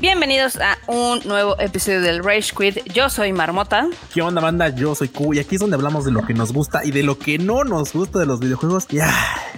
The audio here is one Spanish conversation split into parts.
Bienvenidos a un nuevo episodio del Rage Quit. Yo soy Marmota. ¿Qué onda, banda? Yo soy Q y aquí es donde hablamos de lo que nos gusta y de lo que no nos gusta de los videojuegos. Ya,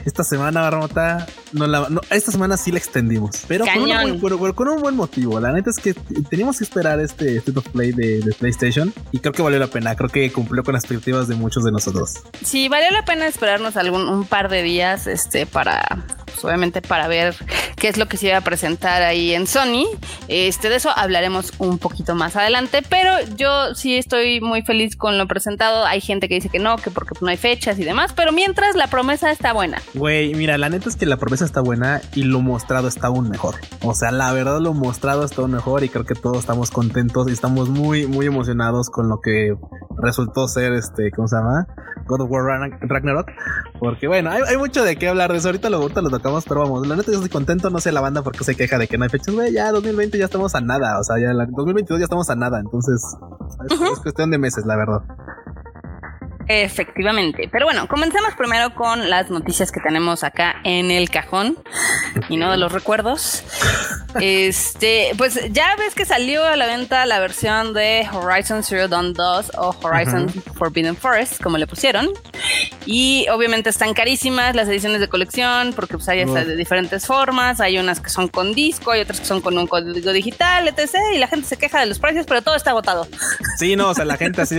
esta semana, Marmota, no la, esta semana sí la extendimos, pero con un, buen, motivo. La neta es que teníamos que esperar este State of Play de, PlayStation y creo que valió la pena. Creo que cumplió con las expectativas de muchos de nosotros. Sí, valió la pena esperarnos algún un par de días, este, para, pues, obviamente, para ver qué es lo que se iba a presentar ahí en Sony. Este, de eso hablaremos un poquito más adelante, pero yo sí estoy muy feliz con lo presentado. Hay gente que dice que no, que porque no hay fechas y demás, pero mientras la promesa está buena. Güey, mira, la neta es que la promesa está buena y lo mostrado está aún mejor. O sea, la verdad lo mostrado está aún mejor y creo que todos estamos contentos y estamos muy, muy emocionados con lo que resultó ser este, ¿cómo se llama? God of War Ragnarok. Porque bueno, hay, mucho de qué hablar de eso. Ahorita lo, ahorita lo tocamos, pero vamos, la neta yo estoy contento. No sé la banda porque se queja de que no hay fechas. Güey, ya 2020 ya estamos a nada. O sea, ya en 2022 ya estamos a nada. Entonces, es cuestión de meses, la verdad. Efectivamente. Pero bueno, comencemos primero con las noticias que tenemos acá en el cajón y no de los recuerdos. Este, pues ya ves que salió a la venta la versión de Horizon Zero Dawn 2 o Horizon Forbidden Forest, como le pusieron. Y obviamente están carísimas las ediciones de colección porque pues hay de diferentes formas. Hay unas que son con disco, hay otras que son con un código digital, etc. Y la gente se queja de los precios, pero todo está agotado. Sí, no, o sea, la gente así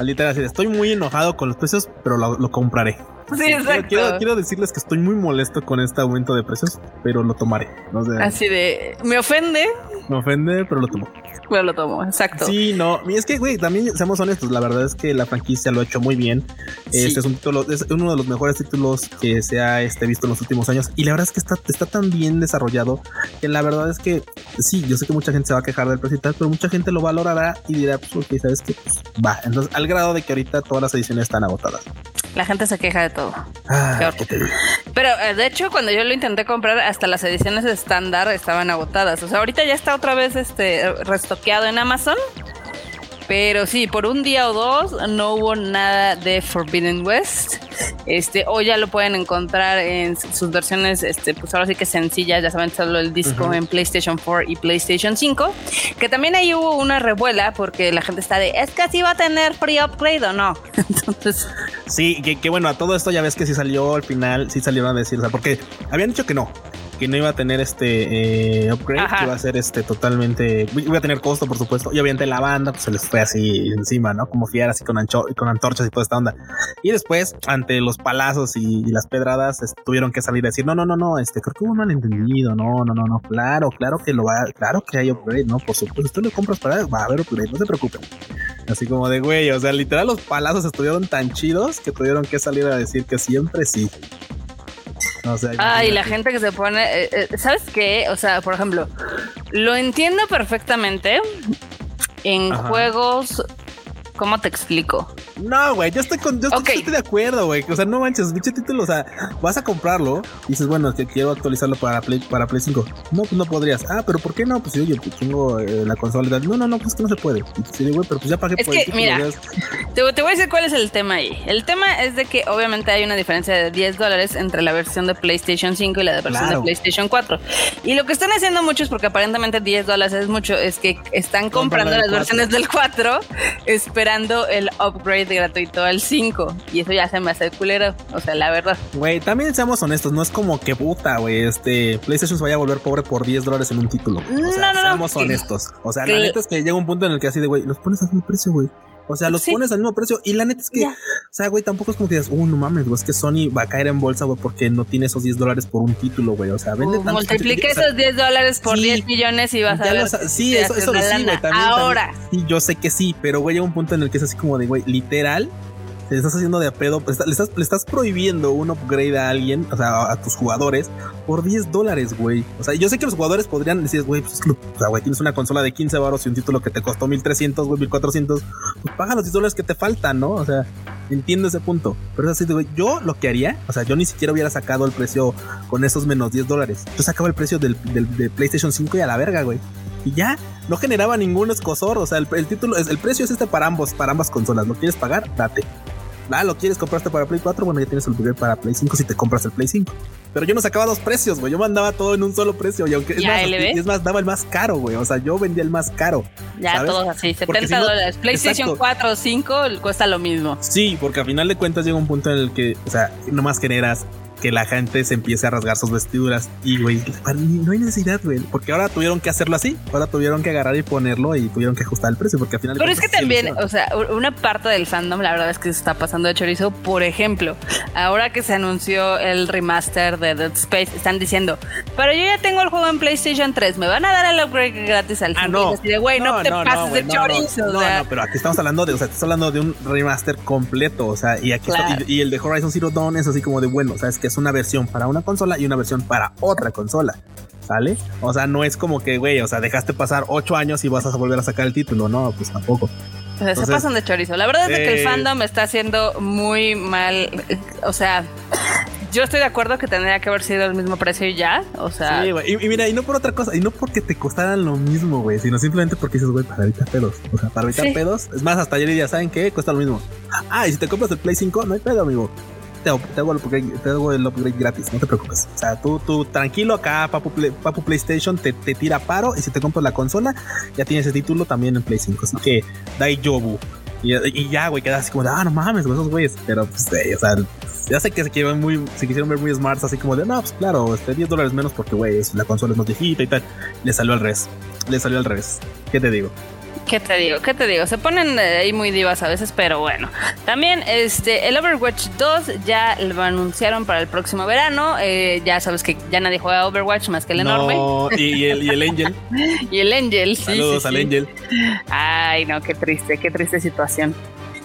literal, así estoy muy enojado con los precios, pero lo, compraré. Sí, quiero, quiero, decirles que estoy muy molesto con este aumento de precios, pero lo tomaré. Así de, me ofende. Me ofende, pero lo tomo. Pero lo tomo, exacto. Sí, no. Y es que, güey, también seamos honestos. La verdad es que la franquicia lo ha hecho muy bien. Este es un título, es uno de los mejores títulos que se ha este, visto en los últimos años. Y la verdad es que está, está tan bien desarrollado que la verdad es que sí, yo sé que mucha gente se va a quejar del precio y tal, pero mucha gente lo valorará y dirá, pues, ok, sabes que pues, va. Entonces, al grado de que ahorita todas las ediciones están agotadas. La gente se queja de todo. Ah, pero eh, de hecho, cuando yo lo intenté comprar, hasta las ediciones estándar estaban agotadas. O sea, ahorita ya está otra vez este restoqueado en Amazon. Pero sí, por un día o dos no hubo nada de Forbidden West. Este, o ya lo pueden encontrar en sus versiones, este, pues ahora sí que sencillas, ya saben, solo el disco en PlayStation 4 y PlayStation 5. Que también ahí hubo una revuela porque la gente está de, es que así va a tener free upgrade o no. Entonces. Sí, que, que, bueno, a todo esto ya ves que sí salió al final, sí salieron a decir, o sea, porque habían dicho que no, que no iba a tener este eh, upgrade, que iba a ser este totalmente, iba a tener costo, por supuesto. Y obviamente la banda pues, se les fue así encima, ¿no? Como fiar así con, con antorchas y toda esta onda. Y después, ante los palazos y, las pedradas, tuvieron que salir a decir, no, no, no, no, este creo que hubo un malentendido, no, no, no, no, claro, claro que lo va, claro que hay upgrade, ¿no? Por supuesto, tú lo compras para, va a haber upgrade, no se preocupen. Así como de güey, o sea, literal los palazos estuvieron tan chidos que tuvieron que salir a decir que siempre sí. Ay, la gente que se pone, eh, eh, ¿sabes qué? O sea, por ejemplo, lo entiendo perfectamente en juegos ¿Cómo te explico? No, güey, yo estoy con, yo estoy, de acuerdo, güey. O sea, no manches, bicho título, o sea, vas a comprarlo y dices, bueno, que quiero actualizarlo para Play, para Play 5. No, pues no podrías. Ah, pero ¿por qué no? Pues oye, pues tengo eh, la consola. No, no, no, pues que no se puede. Y güey, pero pues ya pagué es que, mira, te, voy a decir cuál es el tema ahí. El tema es de que obviamente hay una diferencia de 10 dólares entre la versión de PlayStation 5 y la versión de PlayStation 4. Y lo que están haciendo muchos, porque aparentemente 10 dólares es mucho, es que están comprando las versiones del 4, esperando el upgrade gratuito al 5. Y eso ya se me hace culero. O sea, la verdad. Güey, también seamos honestos. No es como que puta, güey. Este PlayStation se vaya a volver pobre por 10 dólares en un título. O sea, no, no, seamos honestos. O sea, la neta es que llega un punto en el que así de, güey, los pones a un precio, güey. O sea, los pones al mismo precio. Y la neta es que, o sea, güey, tampoco es como que digas, uh, no mames, güey, es que Sony va a caer en bolsa, güey, porque no tiene esos 10 dólares por un título, güey. O sea, vende uh, tanto. Multiplique esos 10 dólares por 10 millones y vas a ver. sí, eso, eso sí, güey. También, Ahora. sí, yo sé que sí, pero, güey, llega un punto en el que es así como de, güey, literal, te estás haciendo de a pedo, pues, le estás, le estás prohibiendo un upgrade a alguien, o sea, a tus jugadores, por 10 dólares, güey. O sea, yo sé que los jugadores podrían decir, güey, pues, o sea, güey, tienes una consola de 15 baros y un título que te costó 1300, güey, 1400, pues paga los 10 dólares que te faltan, ¿no? O sea, entiendo ese punto. Pero es así, güey, yo lo que haría, o sea, yo ni siquiera hubiera sacado el precio con esos menos 10 dólares. Yo sacaba el precio del, de PlayStation 5 y a la verga, güey y ya no generaba ningún escosor. O sea, el, el título, el precio es este para ambos, para ambas consolas. ¿Lo quieres pagar? Date. Ah, lo quieres comprarte para Play 4, bueno, ya tienes el upgrade para Play 5 si te compras el Play 5. Pero yo no sacaba dos precios, güey. Yo mandaba todo en un solo precio. Y aunque es más, es más, daba el más caro, güey. O sea, yo vendía el más caro. Ya, todos así, 70 dólares. PlayStation 4 o 5 cuesta lo mismo. Sí, porque a final de cuentas llega un punto en el que, o sea, nomás generas que la gente se empiece a rasgar sus vestiduras. Y, güey, no hay necesidad, güey. Porque ahora tuvieron que hacerlo así. Ahora tuvieron que agarrar y ponerlo y tuvieron que ajustar el precio. Porque al final. Pero es que también, o sea, una parte del fandom, la verdad es que se está pasando de chorizo. Por ejemplo, ahora que se anunció el remaster de Dead Space, están diciendo, pero yo ya tengo el juego en PlayStation 3, me van a dar el upgrade gratis al ah, no. güey, no, te pases de chorizo. No, no, pero aquí estamos hablando de, o sea, estás hablando de un remaster completo. O sea, y aquí y, el de Horizon Zero Dawn es así como de bueno, o sea, es que es una versión para una consola y una versión para otra consola. ¿Sale? O sea, no es como que, güey, o sea, dejaste pasar ocho años y vas a volver a sacar el título. No, pues tampoco. O sea, se pasan de chorizo. La verdad es que el eh, fandom está haciendo muy mal. O sea, yo estoy de acuerdo que tendría que haber sido el mismo precio y ya. O sea. Sí, güey. Y, mira, y no por otra cosa, y no porque te costaran lo mismo, güey, sino simplemente porque dices, güey, para evitar pedos. O sea, para evitar pedos. Es más, hasta ayer ya saben que cuesta lo mismo. Ah, y si te compras el Play 5, no hay pedo, amigo te hago, el upgrade, gratis, no te preocupes. O sea, tú, tú tranquilo acá, Papu, Papu PlayStation te, te, tira paro y si te compras la consola, ya tienes ese título también en Play 5. Así que, Dai Jobu. Y, y, ya, güey, quedas así como de, ah, no mames, esos güeyes. Pero, pues, o sea, ya sé que se, quisieron muy, se quisieron ver muy smarts, así como de, no, pues claro, este, 10 dólares menos porque, güey, la consola es más viejita y tal. Le salió al revés. Le salió al revés. ¿Qué te digo? ¿Qué te digo? ¿Qué te digo? Se ponen eh, ahí muy divas a veces, pero bueno. También este el Overwatch 2 ya lo anunciaron para el próximo verano. Eh, ya sabes que ya nadie juega Overwatch más que el enorme. Y, el, y el Angel. y el Angel, sí. Saludos al Angel. Ay, no, qué triste, qué triste situación.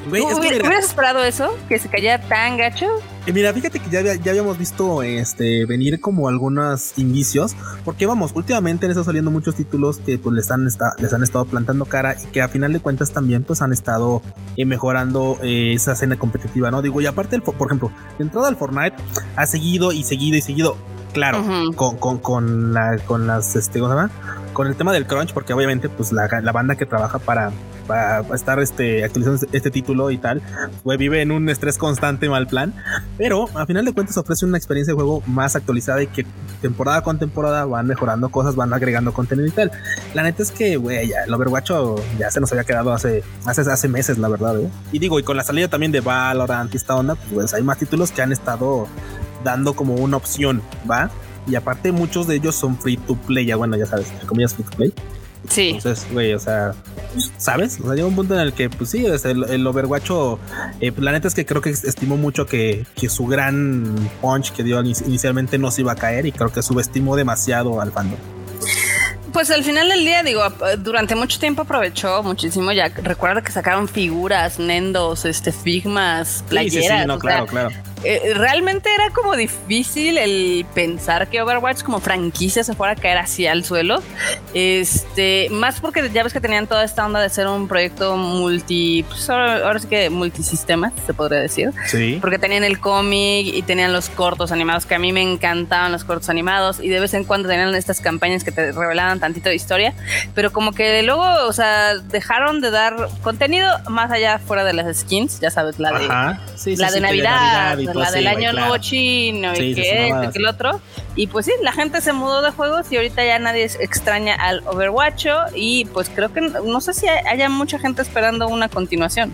¿Hubieras esperado eso? ¿Que se cayera tan gacho? Eh, mira, fíjate que ya, ya, habíamos visto este venir como algunos indicios, porque vamos, últimamente han estado saliendo muchos títulos que pues les han, les han estado plantando cara y que a final de cuentas también pues han estado eh, mejorando eh, esa escena competitiva, ¿no? Digo, y aparte, el, por ejemplo, de entrada al Fortnite ha seguido y seguido y seguido, claro, con, con, con, la, con las, este, ¿cómo se llama? Con el tema del crunch, porque obviamente pues la, la banda que trabaja para para estar este, actualizando este título y tal, pues vive en un estrés constante, mal plan. Pero a final de cuentas ofrece una experiencia de juego más actualizada y que temporada con temporada van mejorando cosas, van agregando contenido y tal. La neta es que, güey, el Overwatch ya se nos había quedado hace, hace, hace meses, la verdad. ¿eh? Y digo, y con la salida también de Valorant y esta onda, pues hay más títulos que han estado dando como una opción, ¿va? Y aparte muchos de ellos son free to play, ya bueno, ya sabes, comillas free to play. Sí. Entonces, güey, o sea, ¿sabes? O sea, llega un punto en el que, pues sí, el, el Overwatch, eh, pues, la neta es que creo que estimó mucho que, que su gran punch que dio inicialmente no se iba a caer y creo que subestimó demasiado al fandom. Pues al final del día, digo, durante mucho tiempo aprovechó muchísimo. Ya recuerda que sacaron figuras, nendos, este, figmas, playeras. Sí, sí, no, claro, claro. Eh, realmente era como difícil el pensar que Overwatch como franquicia se fuera a caer así al suelo. Este, más porque ya ves que tenían toda esta onda de ser un proyecto multi, pues ahora, sí que multisistemas, se podría decir. Sí. Porque tenían el cómic y tenían los cortos animados, que a mí me encantaban los cortos animados y de vez en cuando tenían estas campañas que te revelaban tantito de historia, pero como que luego, o sea, dejaron de dar contenido más allá fuera de las skins, ya sabes, la de, la de Navidad la del año nuevo chino y que este, que el otro. Y pues sí, la gente se mudó de juegos y ahorita ya nadie extraña al Overwatch y pues creo que no sé si haya mucha gente esperando una continuación.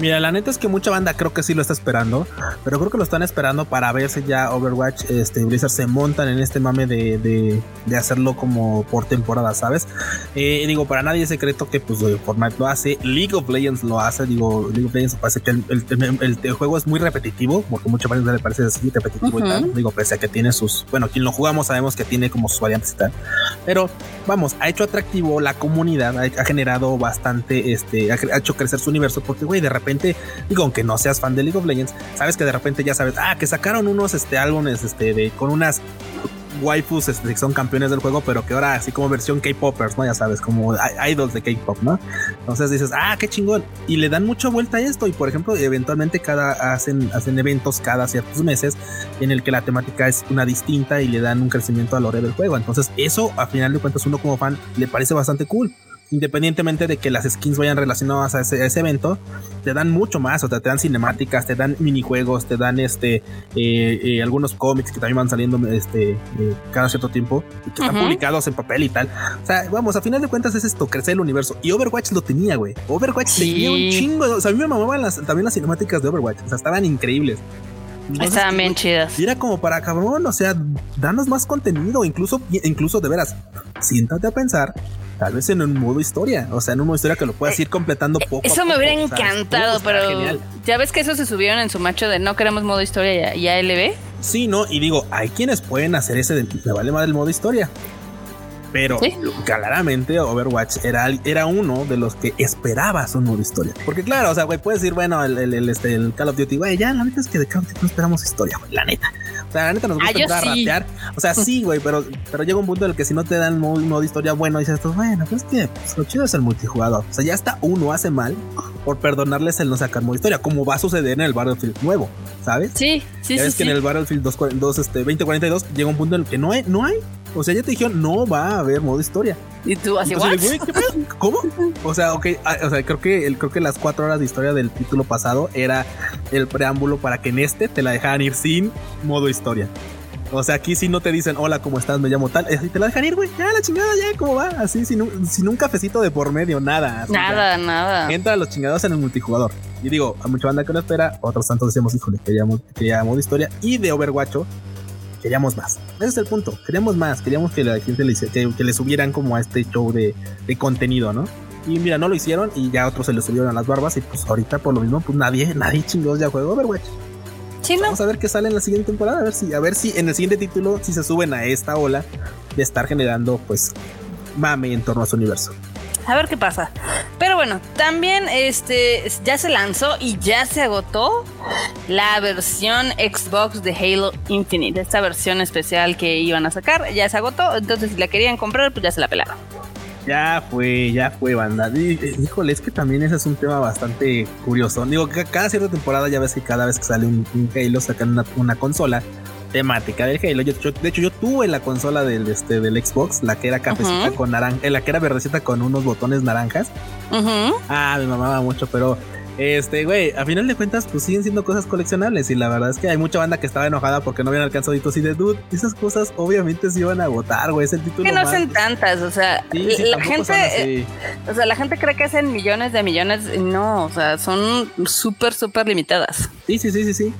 Mira, la neta es que mucha banda creo que sí lo está esperando, pero creo que lo están esperando para ver si ya Overwatch este, Blizzard se montan en este mame de, de, hacerlo como por temporada, ¿sabes? Eh, digo, para nadie es secreto que pues Fortnite lo hace, League of Legends lo hace, digo, League of Legends parece que el, juego es muy repetitivo, porque mucha gente le parece así repetitivo y tal, digo, pese a que tiene sus, bueno, quien lo jugamos sabemos que tiene como sus variantes y tal. Pero vamos, ha hecho atractivo la comunidad, ha, generado bastante, este, ha, hecho crecer su universo porque, güey, de repente, digo, aunque no seas fan de League of Legends, sabes que de repente ya sabes, ah, que sacaron unos este, álbumes este, de, con unas waifus este, que son campeones del juego, pero que ahora así como versión K-Popers, ¿no? Ya sabes, como idols de K-Pop, ¿no? Entonces dices, ah, qué chingón. Y le dan mucha vuelta a esto. Y por ejemplo, eventualmente cada hacen, hacen eventos cada ciertos meses en el que la temática es una distinta y le dan un crecimiento a la hora del juego. Entonces, eso a final de cuentas, uno como fan le parece bastante cool independientemente de que las skins vayan relacionadas a ese, evento, te dan mucho más, o sea, te dan cinemáticas, te dan minijuegos, te dan este eh, eh, algunos cómics que también van saliendo este eh, cada cierto tiempo y que están publicados en papel y tal. O sea, vamos, a final de cuentas es esto, crecer el universo. Y Overwatch lo tenía, güey. Overwatch tenía un chingo. O sea, a mí me mamaban las, también las cinemáticas de Overwatch. O sea, estaban increíbles. Estaban bien chidas. Y era como para cabrón, o sea, danos más contenido, incluso, incluso de veras, siéntate a pensar tal vez en un modo historia, o sea, en un modo historia que lo puedas ir completando eh, poco. Eso me hubiera encantado, pero ya ves que eso se subieron en su macho de no queremos modo historia y ALB. Sí, no, y digo, hay quienes pueden hacer ese de, me vale más del modo historia. Pero claramente Overwatch era, era uno de los que esperabas un modo historia. Porque claro, o sea, güey, puedes decir, bueno, el, este, el Call of Duty, güey, ya la neta es que de Call of Duty no esperamos historia, güey, la neta. O sea, la neta nos gusta ah, rapear. O sea, sí, güey, pero, pero llega un punto en el que si no te dan un modo historia bueno, dices, pues bueno, pues que pues, lo chido es el multijugador. O sea, ya hasta uno hace mal por perdonarles el no sacar modo historia, como va a suceder en el Battlefield nuevo, ¿sabes? Sí, sí, ya sí. Es que en el Battlefield 2, este, 2042 llega un punto en el que no hay, no hay o sea, ya te dijeron, no va a haber modo historia. Y tú así, Entonces, ¿Cómo? O sea, ok, ah, o sea, creo que, el, creo que las cuatro horas de historia del título pasado era el preámbulo para que en este te la dejaran ir sin modo historia. O sea, aquí si no te dicen, hola, ¿cómo estás? Me llamo tal. Y te la dejan ir, güey. Ya, la chingada, ya, ¿cómo va? Así, sin un, sin un cafecito de por medio, nada. nada, nada. Entra los chingados en el multijugador. Y digo, a mucha banda que no espera, otros tantos decíamos, híjole, queríamos, queríamos modo historia. Y de Overwatch, queríamos más. Ese es el punto. Queríamos más. Queríamos que la gente le, que, le subieran como a este show de, contenido, ¿no? Y mira, no lo hicieron y ya otros se le subieron a las barbas. Y pues ahorita por lo mismo, pues nadie, nadie chingos ya juega Overwatch. Sí, Vamos a ver qué sale en la siguiente temporada. A ver si, a ver si en el siguiente título, si se suben a esta ola de estar generando, pues, mame en torno a su universo. A ver qué pasa. Pero bueno, también este ya se lanzó y ya se agotó la versión Xbox de Halo Infinite. Esta versión especial que iban a sacar ya se agotó. Entonces, si la querían comprar, pues ya se la pelaron. Ya fue, ya fue, banda. Eh, híjole, es que también ese es un tema bastante curioso. Digo, cada cierta temporada ya ves que cada vez que sale un, Halo sacan una consola temática del Halo. Yo, de hecho, yo tuve la consola del, este, del Xbox, la que era cafecita con naranja, eh, la que era verdecita con unos botones naranjas. Ah, me mamaba mucho, pero este, güey, a final de cuentas, pues siguen siendo cosas coleccionables. Y la verdad es que hay mucha banda que estaba enojada porque no habían alcanzado hitos y de dude. Esas cosas obviamente se iban a agotar, güey. Es el título. Que no son tantas, o sea, la gente. o sea, la gente cree que hacen millones de millones. No, o sea, son súper, súper limitadas. Sí, sí, sí, sí, sí.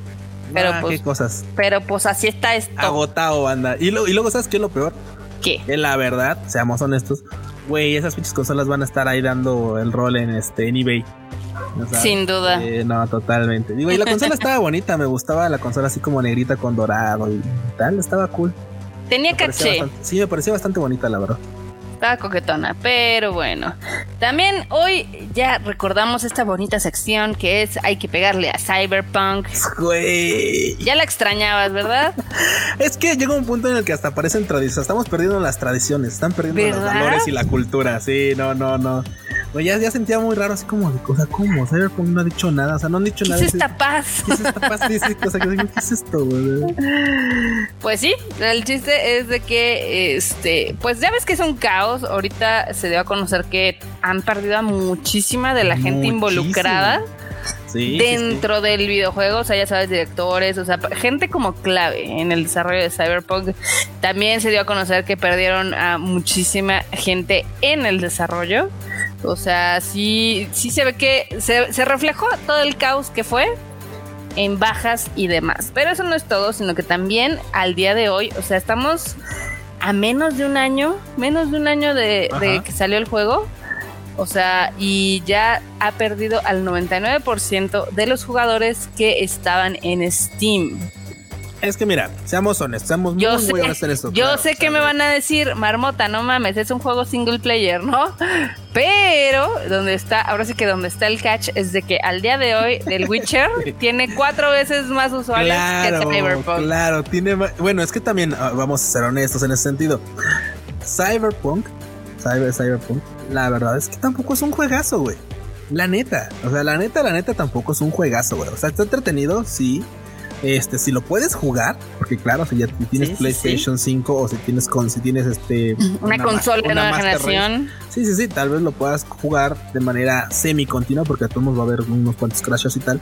Pero ah, pues, qué cosas. Pero pues así está esto. Agotado, banda. Y, y luego, ¿sabes qué es lo peor? ¿Qué? Que la verdad, seamos honestos, güey, esas pinches consolas van a estar ahí dando el rol en este en eBay. Sin duda. no, totalmente. Digo, y la consola estaba bonita, me gustaba la consola así como negrita con dorado y tal, estaba cool. Tenía caché. sí, me parecía bastante bonita, la verdad coquetona, pero bueno. También hoy ya recordamos esta bonita sección que es hay que pegarle a Cyberpunk. Ya la extrañabas, ¿verdad? es que llega un punto en el que hasta aparecen tradiciones. Estamos perdiendo las tradiciones, están perdiendo los valores y la cultura. Sí, no, no, no. Ya, ya sentía muy raro, así como de cosa, ¿cómo? Cyberpunk no ha dicho nada, o sea, no han dicho nada. ¿Qué es esta paz? ¿Qué es esta paz? Sí, sí, cosa que ¿qué es esto, güey? Pues sí, el chiste es de que, este, pues ya ves que es un caos. Ahorita se dio a conocer que han perdido a muchísima de la gente involucrada. dentro del videojuego, o sea, ya sabes, directores, o sea, gente como clave en el desarrollo de Cyberpunk. También se dio a conocer que perdieron a muchísima gente en el desarrollo. O sea, sí, sí se ve que se, reflejó todo el caos que fue en bajas y demás. Pero eso no es todo, sino que también al día de hoy, o sea, estamos a menos de un año, menos de un año de, de que salió el juego. O sea, y ya ha perdido al 99% de los jugadores que estaban en Steam. Es que mira, seamos honestos, seamos yo muy, sé, en esto. Yo sé que me van a decir, Marmota, no mames, es un juego single player, ¿no? Pero donde está, ahora sí que donde está el catch es de que al día de hoy el Witcher tiene cuatro veces más usuarios que Cyberpunk. Claro, tiene bueno, es que también ah, vamos a ser honestos en ese sentido. Cyberpunk, Cyber, Cyberpunk, la verdad es que tampoco es un juegazo, güey. La neta, o sea, la neta, la neta tampoco es un juegazo, güey. O sea, está entretenido, sí Este, si lo puedes jugar, porque claro, si ya tienes PlayStation 5 o si tienes con, si tienes este una, consola de nueva generación. sí, sí, sí, tal vez lo puedas jugar de manera semi continua, porque a todos nos va a haber unos cuantos crashes y tal.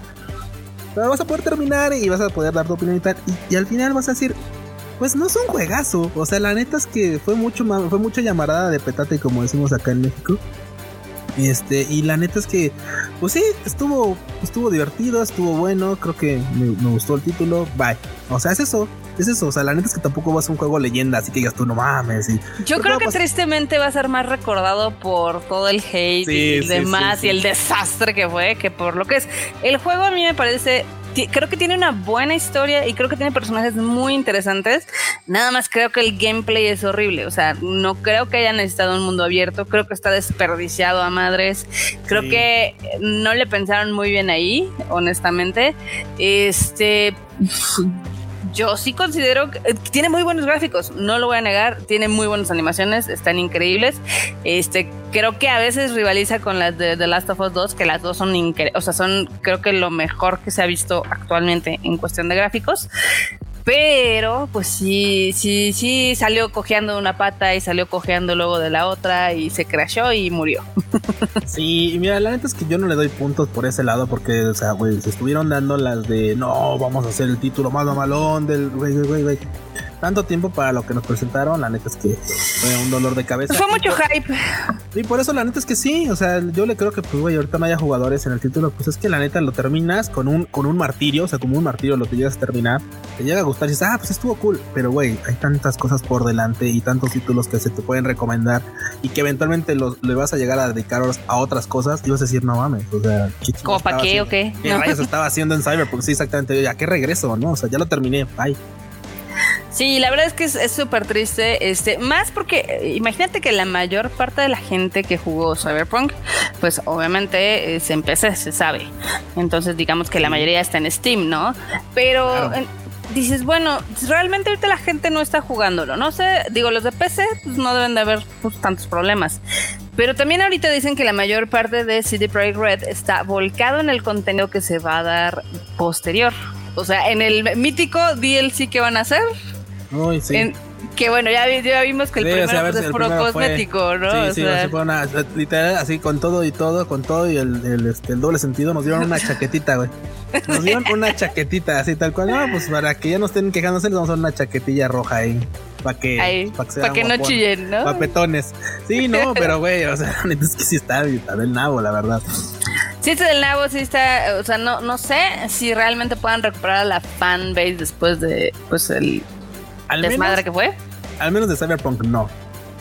Pero vas a poder terminar y vas a poder dar tu opinión y tal. Y, al final vas a decir, pues no es un juegazo. O sea, la neta es que fue mucho fue mucha llamarada de petate, como decimos acá en México. Este, y la neta es que, pues sí, estuvo, estuvo divertido, estuvo bueno, creo que me, gustó el título, bye. O sea, es eso, es eso, o sea, la neta es que tampoco va a ser un juego leyenda, así que digas tú no mames. Yo creo que tristemente va a ser más recordado por todo el hate y demás y el desastre que fue que por lo que es. El juego a mí me parece creo que tiene una buena historia y creo que tiene personajes muy interesantes. Nada más creo que el gameplay es horrible. O sea, no creo que haya necesitado un mundo abierto. Creo que está desperdiciado a madres. Creo que no le pensaron muy bien ahí, honestamente. Este yo sí considero que eh, tiene muy buenos gráficos, no lo voy a negar, tiene muy buenas animaciones, están increíbles. Este, creo que a veces rivaliza con las de The Last of Us 2, que las dos son increíbles, o sea, son creo que lo mejor que se ha visto actualmente en cuestión de gráficos. Pero, pues sí, sí, sí, salió cojeando una pata y salió cojeando luego de la otra y se crashó y murió. Sí, mira, la neta es que yo no le doy puntos por ese lado porque, o sea, güey, se estuvieron dando las de no, vamos a hacer el título más malón del güey, güey, güey tanto tiempo para lo que nos presentaron, la neta es que fue un dolor de cabeza. Fue mucho hype. Y por eso la neta es que sí, o sea, yo le creo que pues güey, ahorita no haya jugadores en el título, pues es que la neta lo terminas con un con un martirio, o sea, como un martirio lo que llegas a terminar, te llega a gustar y dices, "Ah, pues estuvo cool", pero güey, hay tantas cosas por delante y tantos títulos que se te pueden recomendar y que eventualmente los, le vas a llegar a dedicar a otras cosas y vas a decir, "No mames", o sea, ¿qué ¿Cómo para qué o qué? ¿Qué rayos estaba haciendo en Cyberpunk? Sí, exactamente, ya qué regreso, ¿no? O sea, ya lo terminé, bye. Sí, la verdad es que es súper triste, este, más porque eh, imagínate que la mayor parte de la gente que jugó Cyberpunk, pues obviamente es en PC, se sabe. Entonces digamos que la mayoría está en Steam, ¿no? Pero dices, bueno, realmente ahorita la gente no está jugándolo, no sé, digo, los de PC pues no deben de haber pues, tantos problemas. Pero también ahorita dicen que la mayor parte de CD Projekt Red está volcado en el contenido que se va a dar posterior. O sea, en el mítico DLC que van a hacer, que bueno, ya, vimos que el primero pues, es puro cosmético, ¿no? Sí, sí, fue una, literal, así con todo y todo, con todo y el, el, este, el doble sentido, nos dieron una chaquetita, güey. Nos dieron una chaquetita, así tal cual. No, pues para que ya no estén quejándose, les vamos a dar una chaquetilla roja ahí. Para que, para que, no chillen, ¿no? Papetones. Sí, no, pero güey, o sea, es que sí está, está del nabo, la verdad. Sí, está del nabo, sí está, o sea, no, no sé si realmente puedan recuperar a la fanbase después de, pues, el al desmadre que fue. Al menos de Cyberpunk no.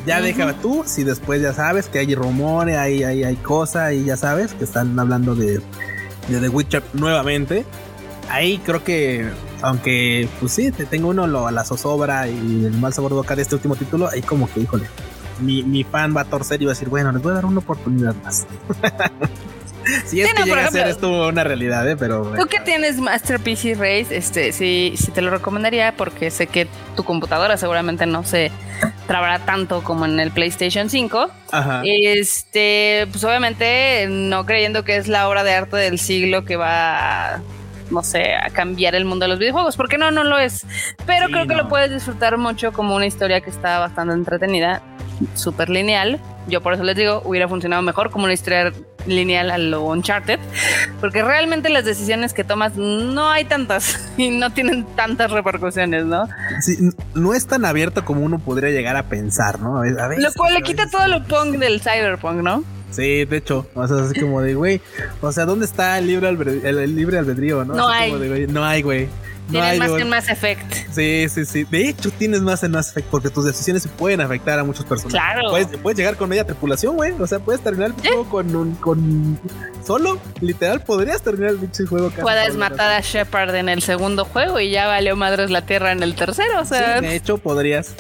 Ya deja tú, si después ya sabes que hay rumores, hay, hay, hay cosas y ya sabes que están hablando de, de The Witcher nuevamente. Ahí creo que, aunque pues sí, te tengo uno lo, a la zozobra y el mal sabor de boca de este último título, ahí como que, híjole, mi, mi fan va a torcer y va a decir, bueno, les voy a dar una oportunidad más. Si es que llega a ser esto una realidad, ¿eh? pero. Tú que tienes Master PC Race, este, sí, sí te lo recomendaría porque sé que tu computadora seguramente no se trabará tanto como en el PlayStation 5. Ajá. Este, pues obviamente no creyendo que es la obra de arte del siglo que va no sé, a cambiar el mundo de los videojuegos, porque no, no lo es. Pero creo que lo puedes disfrutar mucho como una historia que está bastante entretenida, súper lineal. Yo por eso les digo, hubiera funcionado mejor como una historia lineal a lo Uncharted, porque realmente las decisiones que tomas no hay tantas y no tienen tantas repercusiones, ¿no? Sí, no es tan abierto como uno podría llegar a pensar, ¿no? lo cual le quita todo lo punk del cyberpunk, ¿no? Sí, de hecho, o sea, así como de, güey, o sea, ¿dónde está el libre, el, libre albedrío, no? No hay. no hay, güey. Tienes más que en Mass Effect. Sí, sí, sí. De hecho, tienes más en Mass Effect porque tus decisiones se pueden afectar a muchos personajes. Claro. Puedes, llegar con media tripulación, güey. O sea, puedes terminar el juego con un. Con... Solo, literal, podrías terminar el pinche juego. Puedes matar a Shepard en el segundo juego y ya valió madres la tierra en el tercero. O sea. Sí, de hecho, podrías.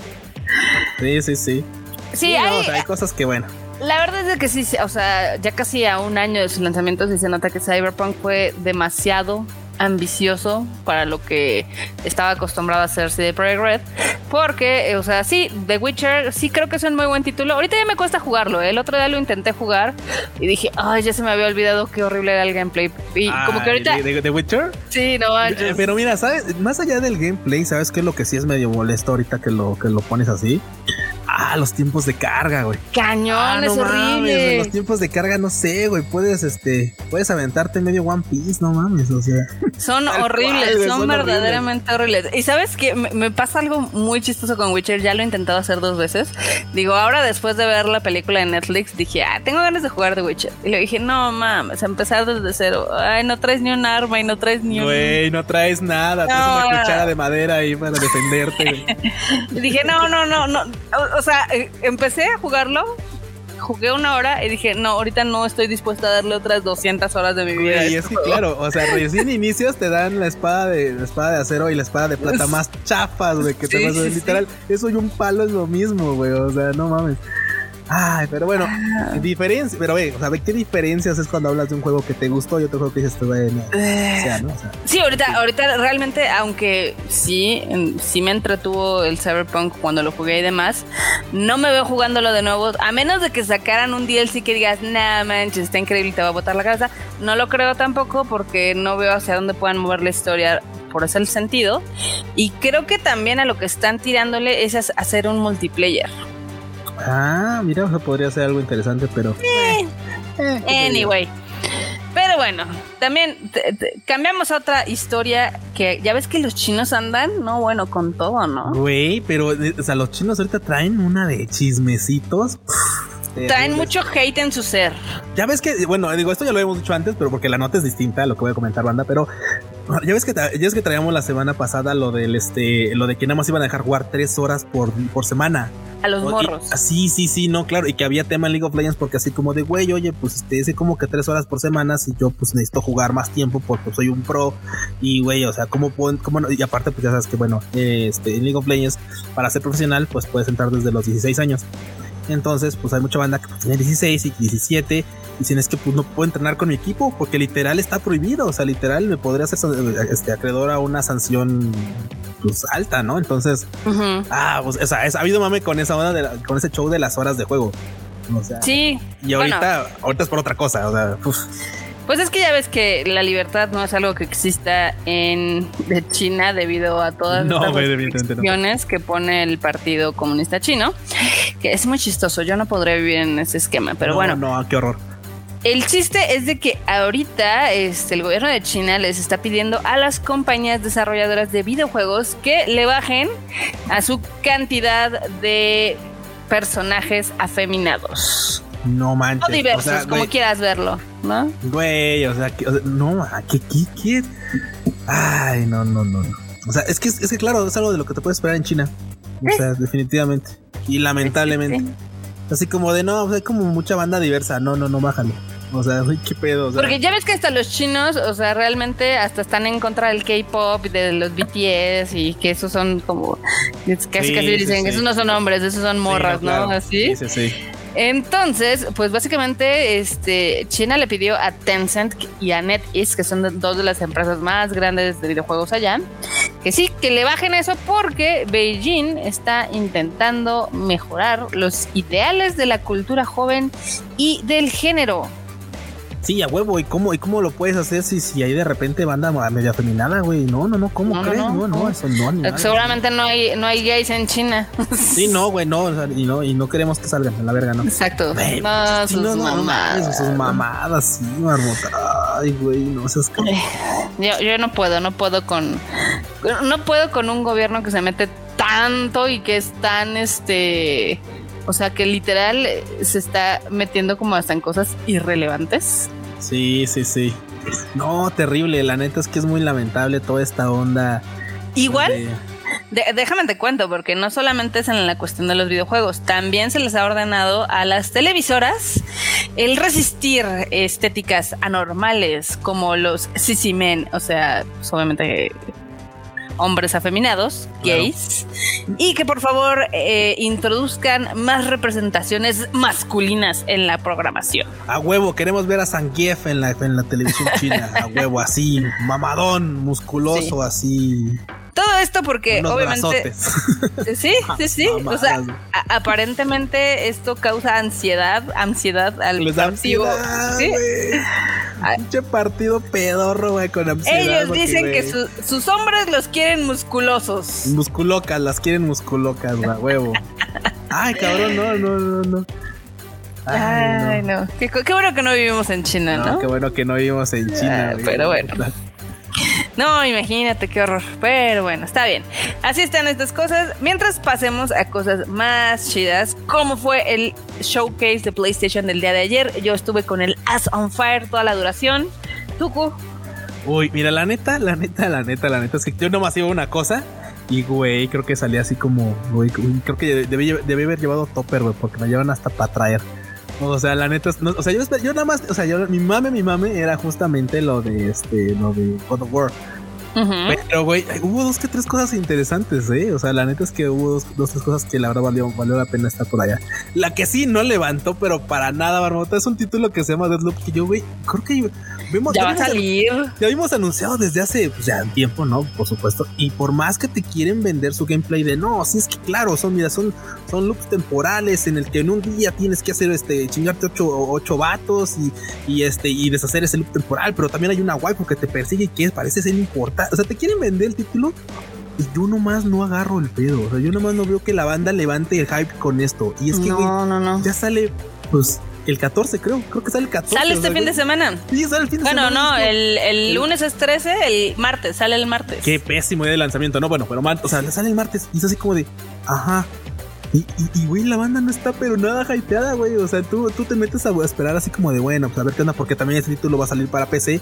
Sí, sí, sí. Sí, hay, o sea, hay cosas que, bueno. La verdad es que sí, o sea, ya casi a un año de su lanzamiento sí se nota que Cyberpunk fue demasiado ambicioso para lo que estaba acostumbrado a hacer de Projekt Red. Porque, eh, o sea, sí, The Witcher sí creo que es un muy buen título. Ahorita ya me cuesta jugarlo. ¿eh? El otro día lo intenté jugar y dije, ay, ya se me había olvidado qué horrible era el gameplay. Y como que ahorita. ¿De, The Witcher? Sí, no manches. Pero mira, ¿sabes? Más allá del gameplay, ¿sabes qué es lo que sí es medio molesto ahorita que lo, que lo pones así? Ah, los tiempos de carga, güey. Cañón, ah, es horrible. los tiempos de carga, no sé, güey. Puedes, este, puedes aventarte medio One Piece, no mames, o sea. Son horribles, son, verdaderamente horribles. Y sabes que me, pasa algo muy chistoso con Witcher, ya lo he intentado hacer dos veces. Digo, ahora después de ver la película de Netflix, dije, ah, tengo ganas de jugar de Witcher. Y le dije, no mames, empezar desde cero. Ay, no traes ni un arma y no traes ni un. Güey, no traes nada, traes una cuchara de madera ahí para defenderte. y dije, no, no, no, no o sea, eh, empecé a jugarlo, jugué una hora y dije, no, ahorita no estoy dispuesta a darle otras 200 horas de mi vida. Y es que claro, o sea, recién inicios te dan la espada de la espada de acero y la espada de plata más chafas, güey, que te vas a literal. Eso y un palo es lo mismo, güey, o sea, no mames. Ay, pero bueno, ah. diferencia, pero ve, o sea, ¿qué diferencias es cuando hablas de un juego que te gustó y otro juego que dices, bueno, eh. sí, ahorita, ahorita realmente, aunque sí, sí me entretuvo el Cyberpunk cuando lo jugué y demás, no me veo jugándolo de nuevo, a menos de que sacaran un DLC que digas, nah, manches, está increíble y te va a botar la cabeza. No lo creo tampoco porque no veo hacia dónde puedan mover la historia por ese sentido. Y creo que también a lo que están tirándole es hacer un multiplayer. Ah, mira, o podría ser algo interesante, pero. Eh, eh, anyway. Pero bueno, también cambiamos a otra historia que ya ves que los chinos andan, no, bueno, con todo, ¿no? Güey, pero, eh, o sea, los chinos ahorita traen una de chismecitos. Traen mucho hate en su ser. Ya ves que, bueno, digo, esto ya lo hemos dicho antes, pero porque la nota es distinta a lo que voy a comentar, banda, pero ya ves que ya ves que traíamos la semana pasada lo del este, lo de que nada más iban a dejar jugar tres horas por, por semana. A los morros. sí, sí, sí, no, claro. Y que había tema en League of Legends porque así como de, güey, oye, pues este, ese como que tres horas por semana si yo pues necesito jugar más tiempo porque soy un pro. Y, güey, o sea, ¿cómo puedo, cómo no? Y aparte, pues ya sabes que, bueno, este, en League of Legends, para ser profesional, pues puedes entrar desde los 16 años. Entonces, pues hay mucha banda que tiene 16 y 17 dicen es que pues no puedo entrenar con mi equipo porque literal está prohibido, o sea, literal me podría hacer este acreedor a una sanción pues alta, ¿no? Entonces, ah, pues, o sea, ha habido mame con esa onda de con ese show de las horas de juego. O sea, sí. Y ahorita, ahorita es por otra cosa, o sea, Pues es que ya ves que la libertad no es algo que exista en China debido a todas las restricciones que pone el Partido Comunista Chino, que es muy chistoso. Yo no podré vivir en ese esquema, pero bueno. No, qué horror. El chiste es de que ahorita este, el gobierno de China les está pidiendo a las compañías desarrolladoras de videojuegos que le bajen a su cantidad de personajes afeminados. No manches. O diversos, como quieras verlo, ¿no? Güey, o sea, no, ¿qué, qué, qué? Ay, no, no, no, no. O sea, es que, es que claro, es algo de lo que te puedes esperar en China. O sea, definitivamente. Y lamentablemente. Así como de no, hay como mucha banda diversa. No, no, no, bájale. O sea, qué pedo. Porque ya ves que hasta los chinos, o sea, realmente hasta están en contra del K-pop, de los BTS y que esos son como. Casi, casi dicen que esos no son hombres, esos son morras, ¿no? Así. Sí, sí, sí. Entonces, pues básicamente, este, China le pidió a Tencent y a NetEase, que son dos de las empresas más grandes de videojuegos allá, que sí, que le bajen eso porque Beijing está intentando mejorar los ideales de la cultura joven y del género. Sí, a huevo, ¿y cómo, y cómo lo puedes hacer si, si hay de repente banda media feminada, güey? No, no, no, ¿cómo crees? No, no, eso no. Seguramente no hay, no hay gays en China. Sí, no, güey, no, y no, y no queremos que salgan a la verga, ¿no? Exacto. no, sus no, mamadas. sus mamadas, sí, marmota. Ay, güey, no seas yo, yo no puedo, no puedo con, no puedo con un gobierno que se mete tanto y que es tan, este o sea que literal eh, se está metiendo como hasta en cosas irrelevantes. Sí, sí, sí. No, terrible. La neta es que es muy lamentable toda esta onda. Igual. déjame te cuento, porque no solamente es en la cuestión de los videojuegos, también se les ha ordenado a las televisoras el resistir estéticas anormales como los sissy men, o sea, pues, obviamente hombres afeminados, gays, y que por favor eh, introduzcan más representaciones masculinas en la programación. A huevo, queremos ver a Zangief en la, en la televisión china, a huevo, así, mamadón, musculoso, así. Todo esto porque obviamente. Sí, sí, sí. o sea, aparentemente esto causa ansiedad, ansiedad al partido. ¿sí? Pinche partido pedorro, güey, con ansiedad. Ellos dicen que sus hombres los quieren musculosos. Musculocas, las quieren musculocas, güey, huevo. Ay, cabrón, no, no, no, no. Ay, no. Qué, bueno que no vivimos en China, ¿no? Qué bueno que no vivimos en China. pero bueno. No, imagínate qué horror. Pero bueno, está bien. Así están estas cosas. Mientras pasemos a cosas más chidas, como fue el showcase de PlayStation del día de ayer. Yo estuve con el As on Fire toda la duración. Tuku. Uy, mira, la neta, la neta, la neta, la neta, es que yo nomás iba una cosa. Y, güey, creo que salía así como, creo que debí, debí haber llevado topper, güey, porque me llevan hasta para traer. O sea, la neta, o sea, yo, yo, nada más, o sea, yo, mi mame, mi mame era justamente lo de este, lo de God of War. Pero, güey, hubo dos que tres cosas interesantes, ¿eh? O sea, la neta es que hubo dos, dos tres cosas que la verdad valió, valió la pena estar por allá. La que sí no levantó, pero para nada, Barbota, es un título que se llama Deadloop, que yo, güey, creo que vimos, ya, va a salir. Ya habíamos anunciado desde hace, pues, ya tiempo, ¿no? Por supuesto. Y por más que te quieren vender su gameplay de, no, sí es que claro, son, mira, son, son loops temporales en el que en un día tienes que hacer, este, chingarte ocho, ocho vatos y, y, este, y deshacer ese loop temporal, pero también hay una waifu que te persigue y que parece ser importante o sea, te quieren vender el título y yo nomás no agarro el pedo. O sea, yo nomás no veo que la banda levante el hype con esto. Y es que, no, no, no. ya sale, pues, el 14, creo. Creo que sale el 14. ¿Sale este fin de semana? Sí, sale el fin de semana. Bueno, no, el, el, lunes es 13, el martes, sale el martes. Qué pésimo día de lanzamiento, ¿no? Bueno, pero, o sea, sale el martes y es así como de, ajá. Y, y, güey, la banda no está pero nada hypeada, güey. O sea, tú, tú te metes a esperar así como de, bueno, pues a ver qué onda, porque también ese título va a salir para PC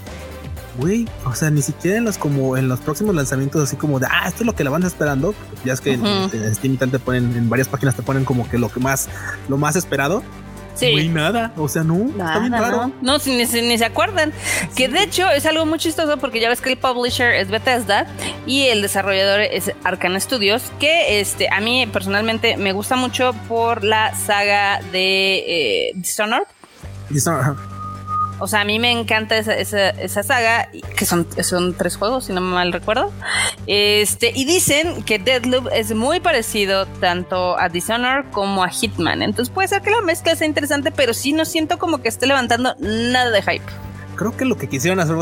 güey, o sea, ni siquiera en los como en los próximos lanzamientos así como de, ah, esto es lo que la van esperando, ya es que en, Steam te ponen en varias páginas te ponen como que lo que más lo más esperado. Sí. Güey, nada, o sea, no, está bien raro. No, ni, se acuerdan. Que de hecho es algo muy chistoso porque ya ves que el publisher es Bethesda y el desarrollador es Arcana Studios, que este a mí personalmente me gusta mucho por la saga de eh, Dishonored. Dishonored, o sea, a mí me encanta esa, esa, esa saga, que son, son tres juegos, si no mal recuerdo. Este, y dicen que Deadloop es muy parecido tanto a Dishonored como a Hitman. Entonces puede ser que la mezcla sea interesante, pero sí no siento como que esté levantando nada de hype creo que lo que quisieron hacer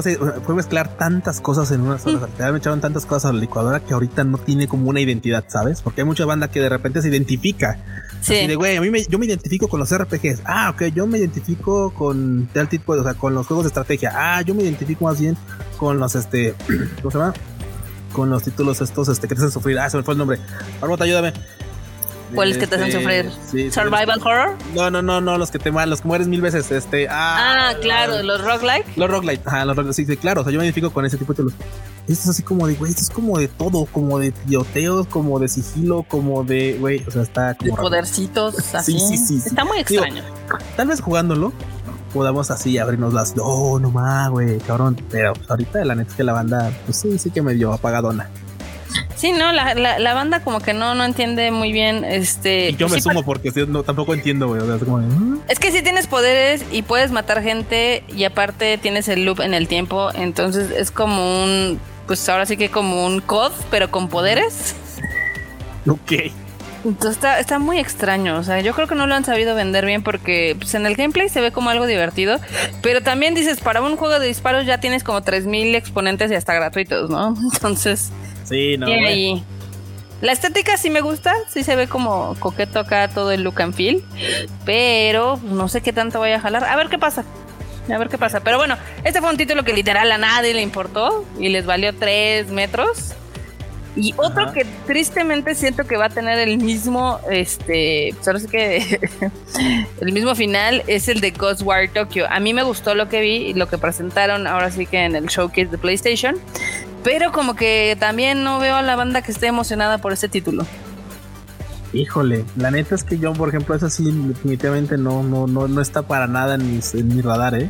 fue mezclar tantas cosas en una sola. Mm. Me echaron tantas cosas a la licuadora que ahorita no tiene como una identidad, ¿sabes? Porque hay mucha banda que de repente se identifica. Sí. De, güey, a mí me, yo me identifico con los RPGs. Ah, ok, yo me identifico con tal tipo, o sea, con los juegos de estrategia. Ah, yo me identifico más bien con los, este, ¿cómo se llama? Con los títulos estos, este, que te hacen sufrir. Ah, se me fue el nombre. Barbota, ayúdame. ¿Cuáles que te hacen este, sufrir? ¿Survival horror? No, no, no, no, los que te los que mueres mil veces. Este, ah, ah claro, los roguelike. Los roguelike, ajá, los roguelike, sí, sí, claro. O sea, yo me identifico con ese tipo de títulos. Esto es así como de, güey, esto es como de todo, como de tiroteos, como de sigilo, como de, güey, o sea, está como. De podercitos, así. Sí, sí, sí. Está muy extraño. tal vez jugándolo podamos así abrirnos las. Oh, no más, güey, cabrón. Pero pues, ahorita la neta es que la banda, pues sí, sí que me dio apagadona. Sí, no, la, la, banda como que no, no entiende muy bien este. Y yo me sumo porque no, tampoco entiendo, güey. ¿Mm? es, que si tienes poderes y puedes matar gente y aparte tienes el loop en el tiempo, entonces es como un. Pues ahora sí que como un COD, pero con poderes. Ok. Entonces está, está muy extraño, o sea, yo creo que no lo han sabido vender bien porque pues, en el gameplay se ve como algo divertido, pero también dices, para un juego de disparos ya tienes como 3.000 exponentes y hasta gratuitos, ¿no? Entonces... Sí, no. La estética sí me gusta, sí se ve como coqueto acá todo el look and feel, pero no sé qué tanto voy a jalar. A ver qué pasa. A ver qué pasa. Pero bueno, este fue un título que literal a nadie le importó y les valió 3 metros. Y otro que tristemente siento que va a tener el mismo, este, solo pues sé que el mismo final es el de Ghostwire Tokyo. A mí me gustó lo que vi y lo que presentaron ahora sí que en el showcase de PlayStation. Pero como que también no veo a la banda que esté emocionada por ese título. Híjole, la neta es que yo, por ejemplo, eso sí definitivamente no, no, no, no está para nada en mi, radar, ¿eh?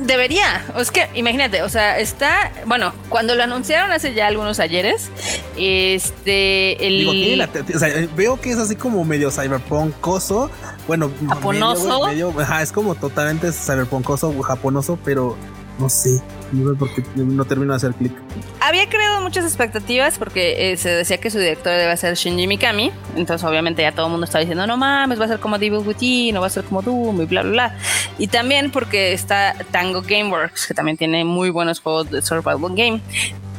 Debería, es que imagínate, o sea, está, bueno, cuando lo anunciaron hace ya algunos ayeres, este, el... Digo, o sea, veo que es así como medio cyberpunkoso, bueno, japonoso, es como totalmente cyberpunkoso, japonoso, pero no sé, no sé no termino de hacer clic. Había creado muchas expectativas porque eh, se decía que su director debe ser Shinji Mikami. Entonces, obviamente, ya todo el mundo estaba diciendo, no mames, va a ser como Devil Within, no va a ser como Doom y bla, bla, bla. Y también porque está Tango Gameworks, que también tiene muy buenos juegos de survival game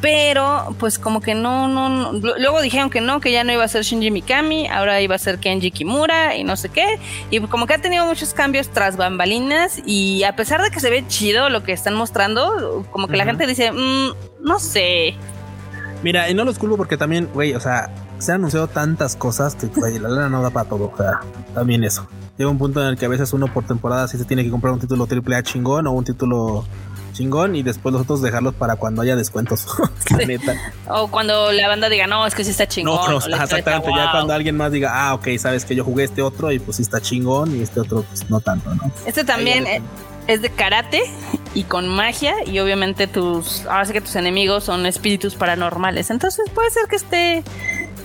pero pues como que no, no, luego dijeron que no, que ya no iba a ser Shinji Mikami, ahora iba a ser Kenji Kimura y no sé qué, y como que ha tenido muchos cambios tras bambalinas y a pesar de que se ve chido lo que están mostrando, como que la gente dice, mm, no sé. Mira, y no los culpo porque también, güey, o sea, se han anunciado tantas cosas que, güey, la lana no da para todo, o sea, también eso. Llega un punto en el que a veces uno por temporada sí se tiene que comprar un título triple A chingón o un título chingón y después los otros dejarlos para cuando haya descuentos. O cuando la banda diga, no, es que sí está chingón. No, exactamente. Ya cuando alguien más diga, ah, ok, sabes que yo jugué este otro y pues sí está chingón y este otro pues no tanto, ¿no? Este también es de karate y con magia y obviamente tus, ahora sí que tus enemigos son espíritus paranormales. Entonces puede ser que esté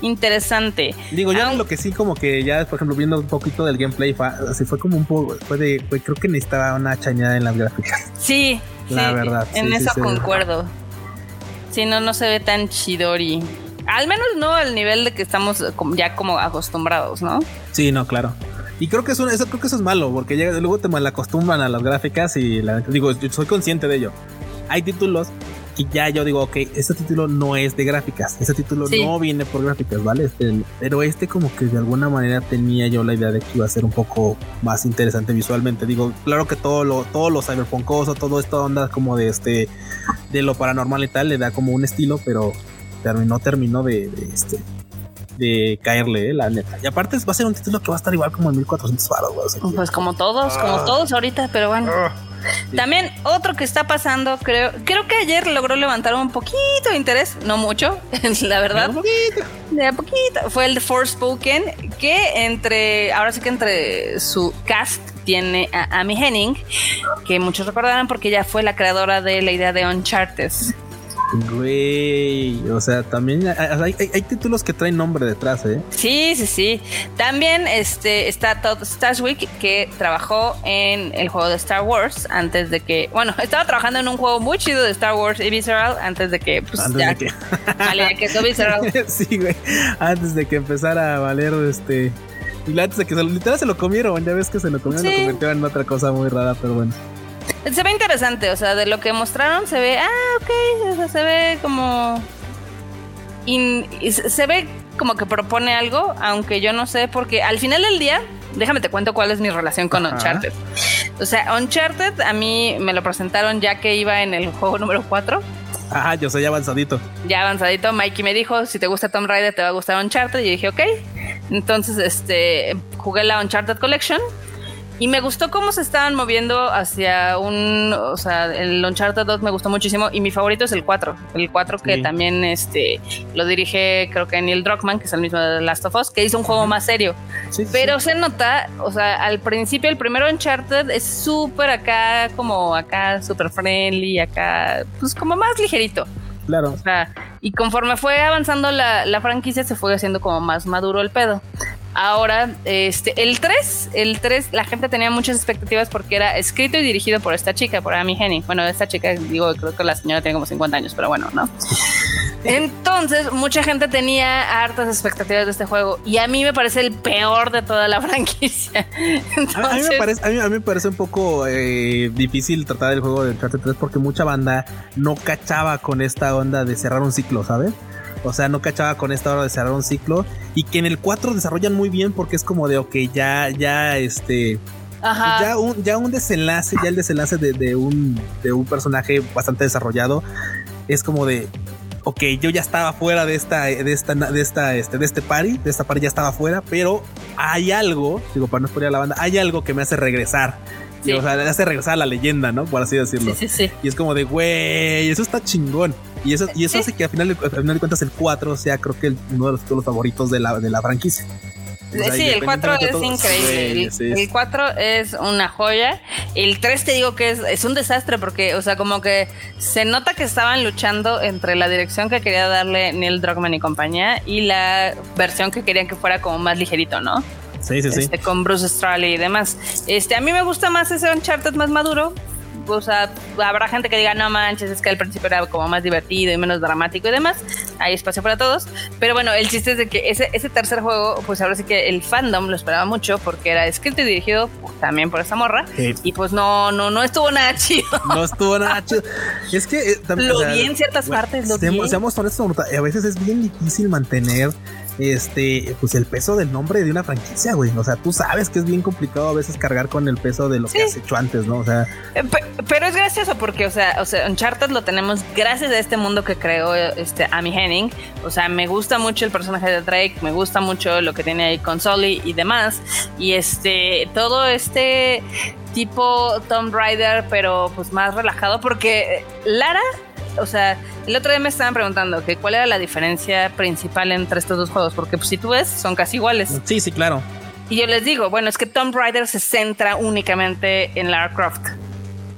interesante. Digo, ya lo que sí, como que ya, por ejemplo, viendo un poquito del gameplay, así fue como un poco, fue de, creo que necesitaba una chañada en las gráficas. Sí, la verdad. En eso concuerdo. Si no, no se ve tan chidori. Al menos no al nivel de que estamos ya como acostumbrados, ¿no? Sí, no, claro. Y creo que eso, eso creo que eso es malo, porque ya, luego te mal acostumbran a las gráficas y la, digo, yo soy consciente de ello. Hay títulos y ya yo digo, ok, este título no es de gráficas, este título no viene por gráficas, ¿vale? Este, pero este como que de alguna manera tenía yo la idea de que iba a ser un poco más interesante visualmente. Digo, claro que todo lo, todo lo cyberpunkoso, todo esto onda como de este, de lo paranormal y tal, le da como un estilo, pero terminó, terminó de, este, de caerle, eh, la neta. Y aparte va a ser un título que va a estar igual como en 1400 faros, Pues como todos, como ah. todos ahorita, pero bueno. Ah. También otro que está pasando, creo, creo que ayer logró levantar un poquito de interés, no mucho, la verdad. De poquito. De poquito. Fue el de Forspoken, que entre, ahora sí que entre su cast tiene a Amy Henning, que muchos recordarán porque ella fue la creadora de la idea de Uncharted. Güey, o sea, también hay, títulos que traen nombre detrás, ¿eh? Sí, sí, sí. También este, está Todd Stashwick, que trabajó en el juego de Star Wars antes de que, bueno, estaba trabajando en un juego muy chido de Star Wars y Visceral antes de que, pues, antes ya, de que, que Visceral. sí, güey, antes de que empezara a valer, este, y antes de que se, literal se lo comieron, ya ves que se lo comieron, lo convirtieron en otra cosa muy rara, pero bueno. Se ve interesante, o sea, de lo que mostraron se ve, ah, ok, se ve como... se ve como que propone algo, aunque yo no sé, porque al final del día, déjame te cuento cuál es mi relación con Uncharted. O sea, Uncharted a mí me lo presentaron ya que iba en el juego número 4. Ajá, yo soy avanzadito. Ya avanzadito, Mikey me dijo, si te gusta Tomb Raider te va a gustar Uncharted, y yo dije, ok. Entonces, este, jugué la Uncharted Collection y me gustó cómo se estaban moviendo hacia un, o sea, el Uncharted 2 me gustó muchísimo y mi favorito es el 4, el 4 que también este lo dirige creo que Neil Druckmann, que es el mismo de Last of Us, que hizo un juego más serio. Pero se nota, o sea, al principio el primero Uncharted es súper acá como acá súper friendly, acá pues como más ligerito. Claro. O sea, y conforme fue avanzando la, la franquicia se fue haciendo como más maduro el pedo. Ahora, este, el 3, el 3, la gente tenía muchas expectativas porque era escrito y dirigido por esta chica, por Amy Henny. Bueno, esta chica, digo, creo que la señora tiene como 50 años, pero bueno, ¿no? Entonces, mucha gente tenía hartas expectativas de este juego y a mí me parece el peor de toda la franquicia. a, mí me parece, a, mí, me parece, un poco eh, difícil tratar el juego de Uncharted 3 porque mucha banda no cachaba con esta onda de cerrar un ciclo, ¿sabes? O sea, no cachaba con esta hora de cerrar un ciclo. Y que en el 4 desarrollan muy bien porque es como de, ok, ya, ya, este. Ajá. Ya un, ya un desenlace, ya el desenlace de, un, de un personaje bastante desarrollado. Es como de, ok, yo ya estaba fuera de esta, de esta, de esta, este, de este party, de esta party ya estaba fuera, pero hay algo, digo, para no exponer a la banda, hay algo que me hace regresar. Y, o sea, le hace regresar a la leyenda, ¿no? Por así decirlo. Sí, sí, sí. Y es como de, güey, eso está chingón. Y eso, y eso hace que al final, al final de cuentas el 4 sea creo que uno de los títulos favoritos de la, de la franquicia. sí, el 4 es increíble. el, 4 es una joya. El 3 te digo que es, es un desastre porque, o sea, como que se nota que estaban luchando entre la dirección que quería darle Neil Druckmann y compañía y la versión que querían que fuera como más ligerito, ¿no? Sí, sí, sí. Este, con Bruce Straley y demás. Este, a mí me gusta más ese Uncharted más maduro, o sea, habrá gente que diga, no manches, es que al principio era como más divertido y menos dramático y demás. Hay espacio para todos. Pero bueno, el chiste es de que ese, ese tercer juego, pues ahora sí que el fandom lo esperaba mucho porque era escrito y dirigido también por esa morra. Y pues no, no, no estuvo nada chido. No estuvo nada chido. Es que eh, también, lo vi en ciertas partes. Lo seamos, seamos honestos, a veces es bien difícil mantener este, pues el peso del nombre de una franquicia, güey. O sea, tú sabes que es bien complicado a veces cargar con el peso de lo que has hecho antes, ¿no? O sea. Eh, pero es gracioso porque, o sea, o sea, Uncharted lo tenemos gracias a este mundo que creó este Amy Henning. O sea, me gusta mucho el personaje de Drake, me gusta mucho lo que tiene ahí con Sully y demás. Y este, todo este tipo Tomb Raider, pero pues más relajado, porque Lara o sea, el otro día me estaban preguntando que cuál era la diferencia principal entre estos dos juegos, porque pues, si tú ves, son casi iguales. Sí, sí, claro. Y yo les digo, bueno, es que Tomb Raider se centra únicamente en Lara Croft.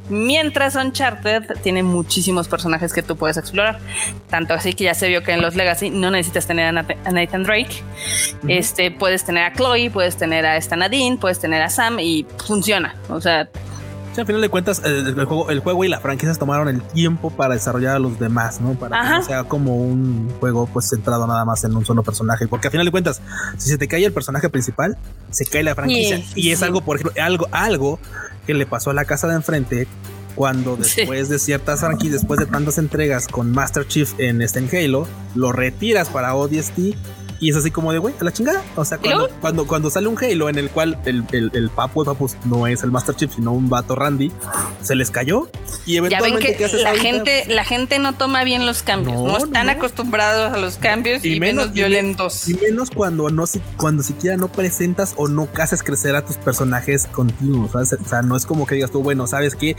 Mientras Uncharted tiene muchísimos personajes que tú puedes explorar. Tanto así que ya se vio que en los Legacy no necesitas tener a Nathan Drake. Este, puedes tener a Chloe, puedes tener a esta Nadine, puedes tener a Sam y funciona. O sea, al final de cuentas, el, juego, el juego y la franquicia tomaron el tiempo para desarrollar a los demás, ¿no? Para que no sea como un juego pues centrado nada más en un solo personaje. Porque al final de cuentas, si se te cae el personaje principal, se cae la franquicia. y es algo, por ejemplo, algo, algo que le pasó a la casa de enfrente cuando después de ciertas franquicias, después de tantas entregas con Master Chief en este en Halo, lo retiras para ODST y es así como de, güey, a la chingada. O sea, cuando, cuando, sale un Halo en el cual el, el, el papu de papus no es el Master Chief, sino un vato Randy, se les cayó. Y eventualmente, ya ven que la gente, la gente no toma bien los cambios. No, están acostumbrados a los cambios y, menos, violentos. Y, menos cuando no cuando siquiera no presentas o no haces crecer a tus personajes continuos. O sea, no es como que digas tú, bueno, ¿sabes qué?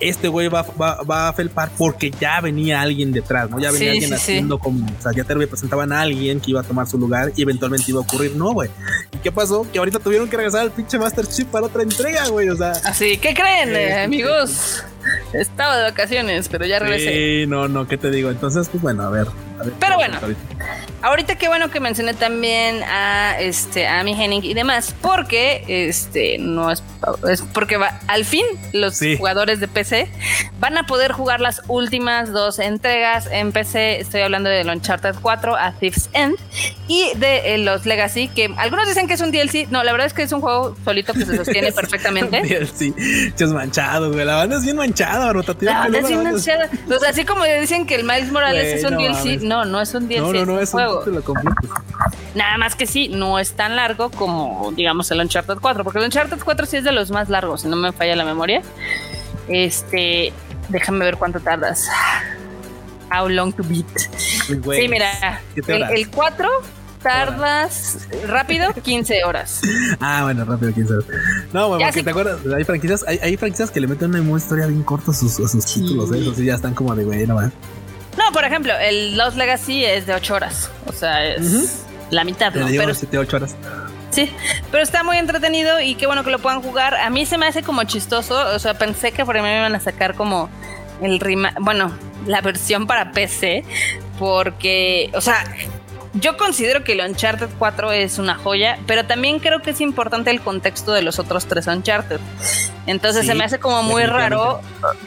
Este güey va, va, a felpar porque ya venía alguien detrás, ¿no? Ya venía alguien haciendo como, o sea, ya te presentaban a alguien que iba a tomar su lugar y eventualmente iba a ocurrir, no, güey. ¿Y qué pasó? Que ahorita tuvieron que regresar al pinche Master Chief para otra entrega, güey, o sea. Así, ¿qué creen, eh, amigos? Estaba de vacaciones, pero ya regresé. Sí, no, no, ¿qué te digo? Entonces, pues bueno, a ver. pero bueno, ahorita. Qué bueno que mencioné también a este a mi Henning y demás, porque este no es, es porque va, al fin los jugadores de PC van a poder jugar las últimas dos entregas en PC. Estoy hablando de Uncharted 4 a Thief's End y de eh, los Legacy, que algunos dicen que es un DLC. No, la verdad es que es un juego solito que se sostiene perfectamente. DLC, es manchado, güey. La banda es bien manchada, rotativa. La es bien manchada. Así como dicen que el Miles Morales es un DLC. No, no es un DLC. No, no, no, es, un juego. Nada más que sí, no es tan largo como, digamos, el Uncharted 4, porque el Uncharted 4 sí es de los más largos, si no me falla la memoria. Este, déjame ver cuánto tardas. How long to beat. sí, mira, el, 4 tardas rápido 15 horas. Ah, bueno, rápido 15 horas. No, bueno, porque te acuerdas, hay franquicias, hay, hay, franquicias que le meten una historia bien corta a sus, sus títulos, ¿eh? Sí, ya están como de güey, no No, por ejemplo, el Lost Legacy es de 8 horas. O sea, es la mitad. Pero, pero 7, 8 horas. Sí, pero está muy entretenido y qué bueno que lo puedan jugar. A mí se me hace como chistoso, o sea, pensé que por mí me iban a sacar como el rima, bueno, la versión para PC, porque, o sea, yo considero que el Uncharted 4 es una joya, pero también creo que es importante el contexto de los otros tres Uncharted. Entonces se me hace como muy raro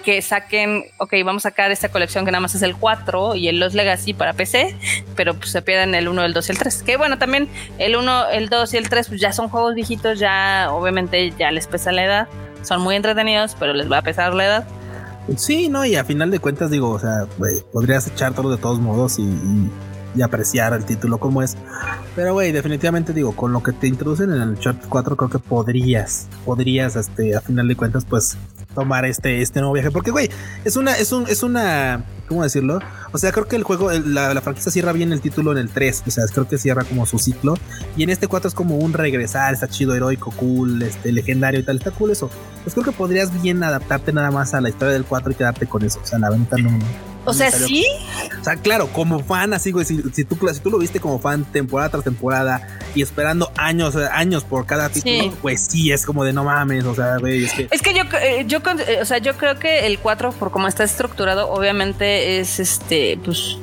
que saquen, ok, vamos a sacar esta colección que nada más es el 4 y el Los Legacy para PC, pero pues se pierden el 1, el 2 y el 3. Que bueno, también el 1, el 2 y el 3 pues ya son juegos viejitos, ya obviamente ya les pesa la edad. Son muy entretenidos, pero les va a pesar la edad. Sí, no, y a final de cuentas digo, o sea, podrías echar todo de todos modos y y apreciar el título como es. Pero, güey, definitivamente digo, con lo que te introducen en el Chart 4, creo que podrías, podrías, este, a final de cuentas, pues tomar este, este nuevo viaje. Porque, güey, es una, es un, es una, ¿cómo decirlo? O sea, creo que el juego, la, la, franquicia cierra bien el título en el 3. O sea, creo que cierra como su ciclo. Y en este 4 es como un regresar, está chido, heroico, cool, este, legendario y tal. Está cool eso. Pues creo que podrías bien adaptarte nada más a la historia del 4 y quedarte con eso. O sea, la venta no O sea, sí. O sea, claro, como fan, así, güey, si, si, tú, si tú lo viste como fan temporada tras temporada y esperando años, años por cada título, pues sí, es como de no mames, o sea, güey, es que... Es que yo, eh, yo, o sea, yo creo que el 4, por cómo está estructurado, obviamente es este, pues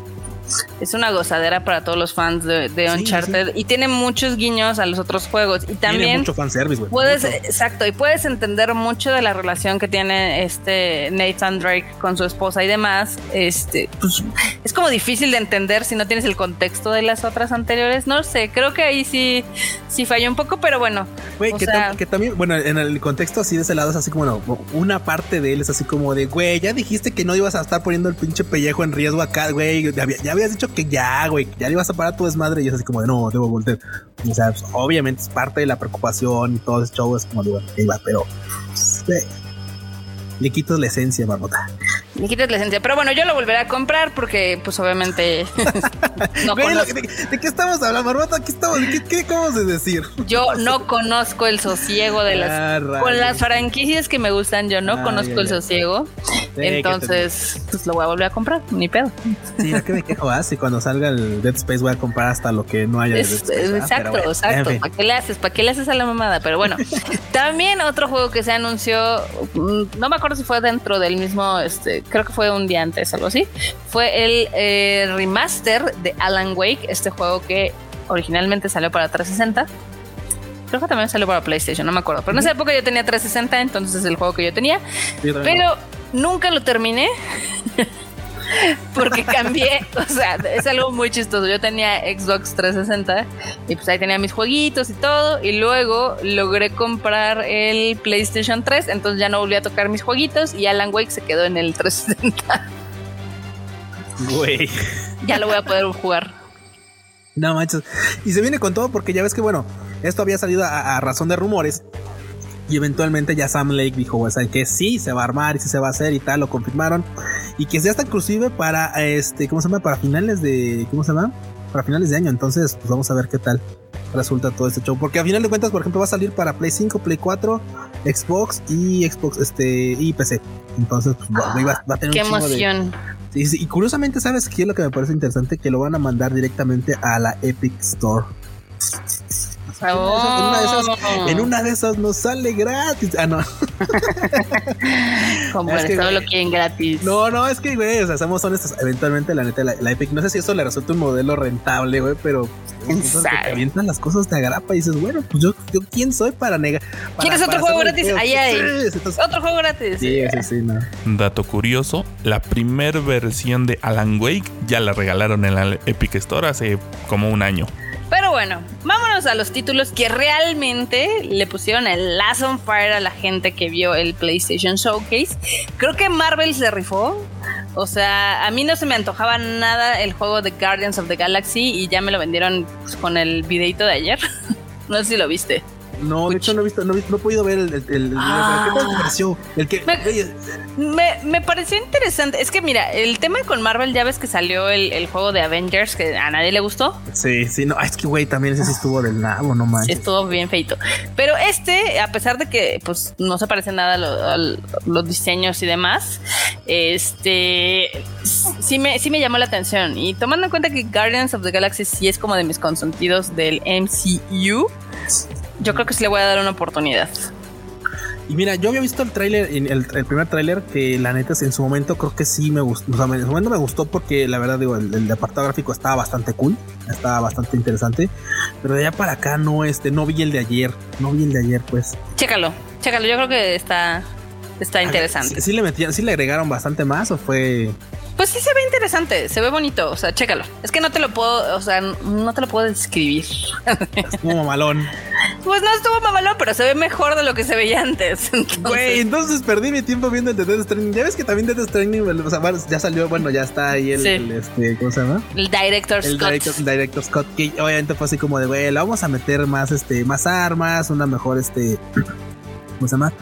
es una gozadera para todos los fans de, Uncharted y tiene muchos guiños a los otros juegos y también mucho fanservice, güey. Puedes, exacto, y puedes entender mucho de la relación que tiene este Nathan Drake con su esposa y demás. Este, pues, es como difícil de entender si no tienes el contexto de las otras anteriores. No sé, creo que ahí sí, sí falló un poco, pero bueno. Güey, que, también, bueno, en el contexto así de ese lado es así como, una parte de él es así como de, güey, ya dijiste que no ibas a estar poniendo el pinche pellejo en riesgo acá, güey, ya habías dicho que ya, güey, ya le ibas a parar tu desmadre y es así como de no, debo volver. O sea, pues, obviamente es parte de la preocupación y todo ese show es como de bueno, iba, pero pues, le quitas la esencia, marmota. Le quitas la esencia. Pero bueno, yo lo volveré a comprar porque, pues obviamente. no de, qué estamos hablando, Marmota? ¿Qué, estamos, qué, qué acabamos de decir? Yo no conozco el sosiego de las. Ah, con las franquicias que me gustan, yo no ah, conozco el sosiego. Entonces, pues lo voy a volver a comprar, ni pedo. Sí, ¿a qué me quejo? Ah, si cuando salga el Dead Space voy a comprar hasta lo que no haya. Es, exacto, exacto. ¿Para qué le haces? ¿Para qué le haces a la mamada? Pero bueno, también otro juego que se anunció, mm, no me acuerdo si fue dentro del mismo, este, creo que fue un día antes, algo así. Fue el eh, remaster de Alan Wake, este juego que originalmente salió para 360. Creo que también salió para PlayStation, no me acuerdo. Pero en esa época yo tenía 360, entonces es el juego que yo tenía. pero nunca lo terminé. porque cambié, o sea, es algo muy chistoso. Yo tenía Xbox 360 y pues ahí tenía mis jueguitos y todo. Y luego logré comprar el PlayStation 3, entonces ya no volví a tocar mis jueguitos y Alan Wake se quedó en el 360. Güey. Ya lo voy a poder jugar. No manches. Y se viene con todo porque ya ves que, bueno, esto había salido a razón de rumores y eventualmente ya Sam Lake dijo, o sea, que sí se va a armar y sí se va a hacer y tal, lo confirmaron. Y que ya está inclusive para, este, ¿cómo se llama? Para finales de, ¿cómo se llama? Para finales de año. Entonces, pues vamos a ver qué tal resulta todo este show. Porque a final de cuentas, por ejemplo, va a salir para Play 5, Play 4, Xbox y Xbox, este, y PC. Entonces, pues, va, a tener qué emoción. Sí, sí, y curiosamente, ¿sabes qué es lo que me parece interesante? Que lo van a mandar directamente a la Epic Store. En, una de esas, nos sale gratis. Ah, no. Como es todo lo quieren gratis. No, no, es que, güey, o sea, somos honestos. Eventualmente, la neta, la, Epic, no sé si eso le resulta un modelo rentable, güey, pero pues, te avientan las cosas de agrapa y dices, bueno, pues yo, yo quién soy para negar. ¿Quieres otro juego gratis? Ahí hay. otro juego gratis. Sí, sí, sí, no. Dato curioso: la primer versión de Alan Wake ya la regalaron en la Epic Store hace como un año. Pero bueno, vámonos a los títulos que realmente le pusieron el last on fire a la gente que vio el PlayStation Showcase. Creo que Marvel se rifó. O sea, a mí no se me antojaba nada el juego de Guardians of the Galaxy y ya me lo vendieron pues, con el videito de ayer. no sé si lo viste. No, de hecho no he visto, no, he, podido ver el, el, el, ¿Qué te pareció? El que, me, me, pareció interesante. Es que mira, el tema con Marvel, ya ves que salió el, juego de Avengers que a nadie le gustó. Sí, sí, no, es que güey, también ese sí estuvo del nabo, no manches. Estuvo bien feito. Pero este, a pesar de que pues no se parece nada a, los diseños y demás, este sí me, sí me llamó la atención. Y tomando en cuenta que Guardians of the Galaxy sí es como de mis consentidos del MCU yo creo que sí le voy a dar una oportunidad. Y mira, yo había visto el tráiler, el, el primer tráiler, que la neta en su momento creo que sí me gustó. O sea, en su momento me gustó porque la verdad digo, el, apartado gráfico estaba bastante cool, estaba bastante interesante. Pero de allá para acá no, este, no vi el de ayer, no vi el de ayer, pues. Chécalo, chécalo, yo creo que está, está interesante. ¿sí, le metían, sí le agregaron bastante más o fue? Pues sí se ve interesante, se ve bonito, o sea, chécalo. Es que no te lo puedo, o sea, no te lo puedo describir. Estuvo mamalón. Pues no estuvo mamalón, pero se ve mejor de lo que se veía antes. Güey, entonces... perdí mi tiempo viendo el de Death Stranding. Ya ves que también Death Stranding, o sea, ya salió, bueno, ya está ahí el, este, ¿cómo se llama? El Director Scott. Director, el Director Scott, que obviamente fue así como de, güey, le vamos a meter más, este, más armas, una mejor, este, ¿cómo se llama?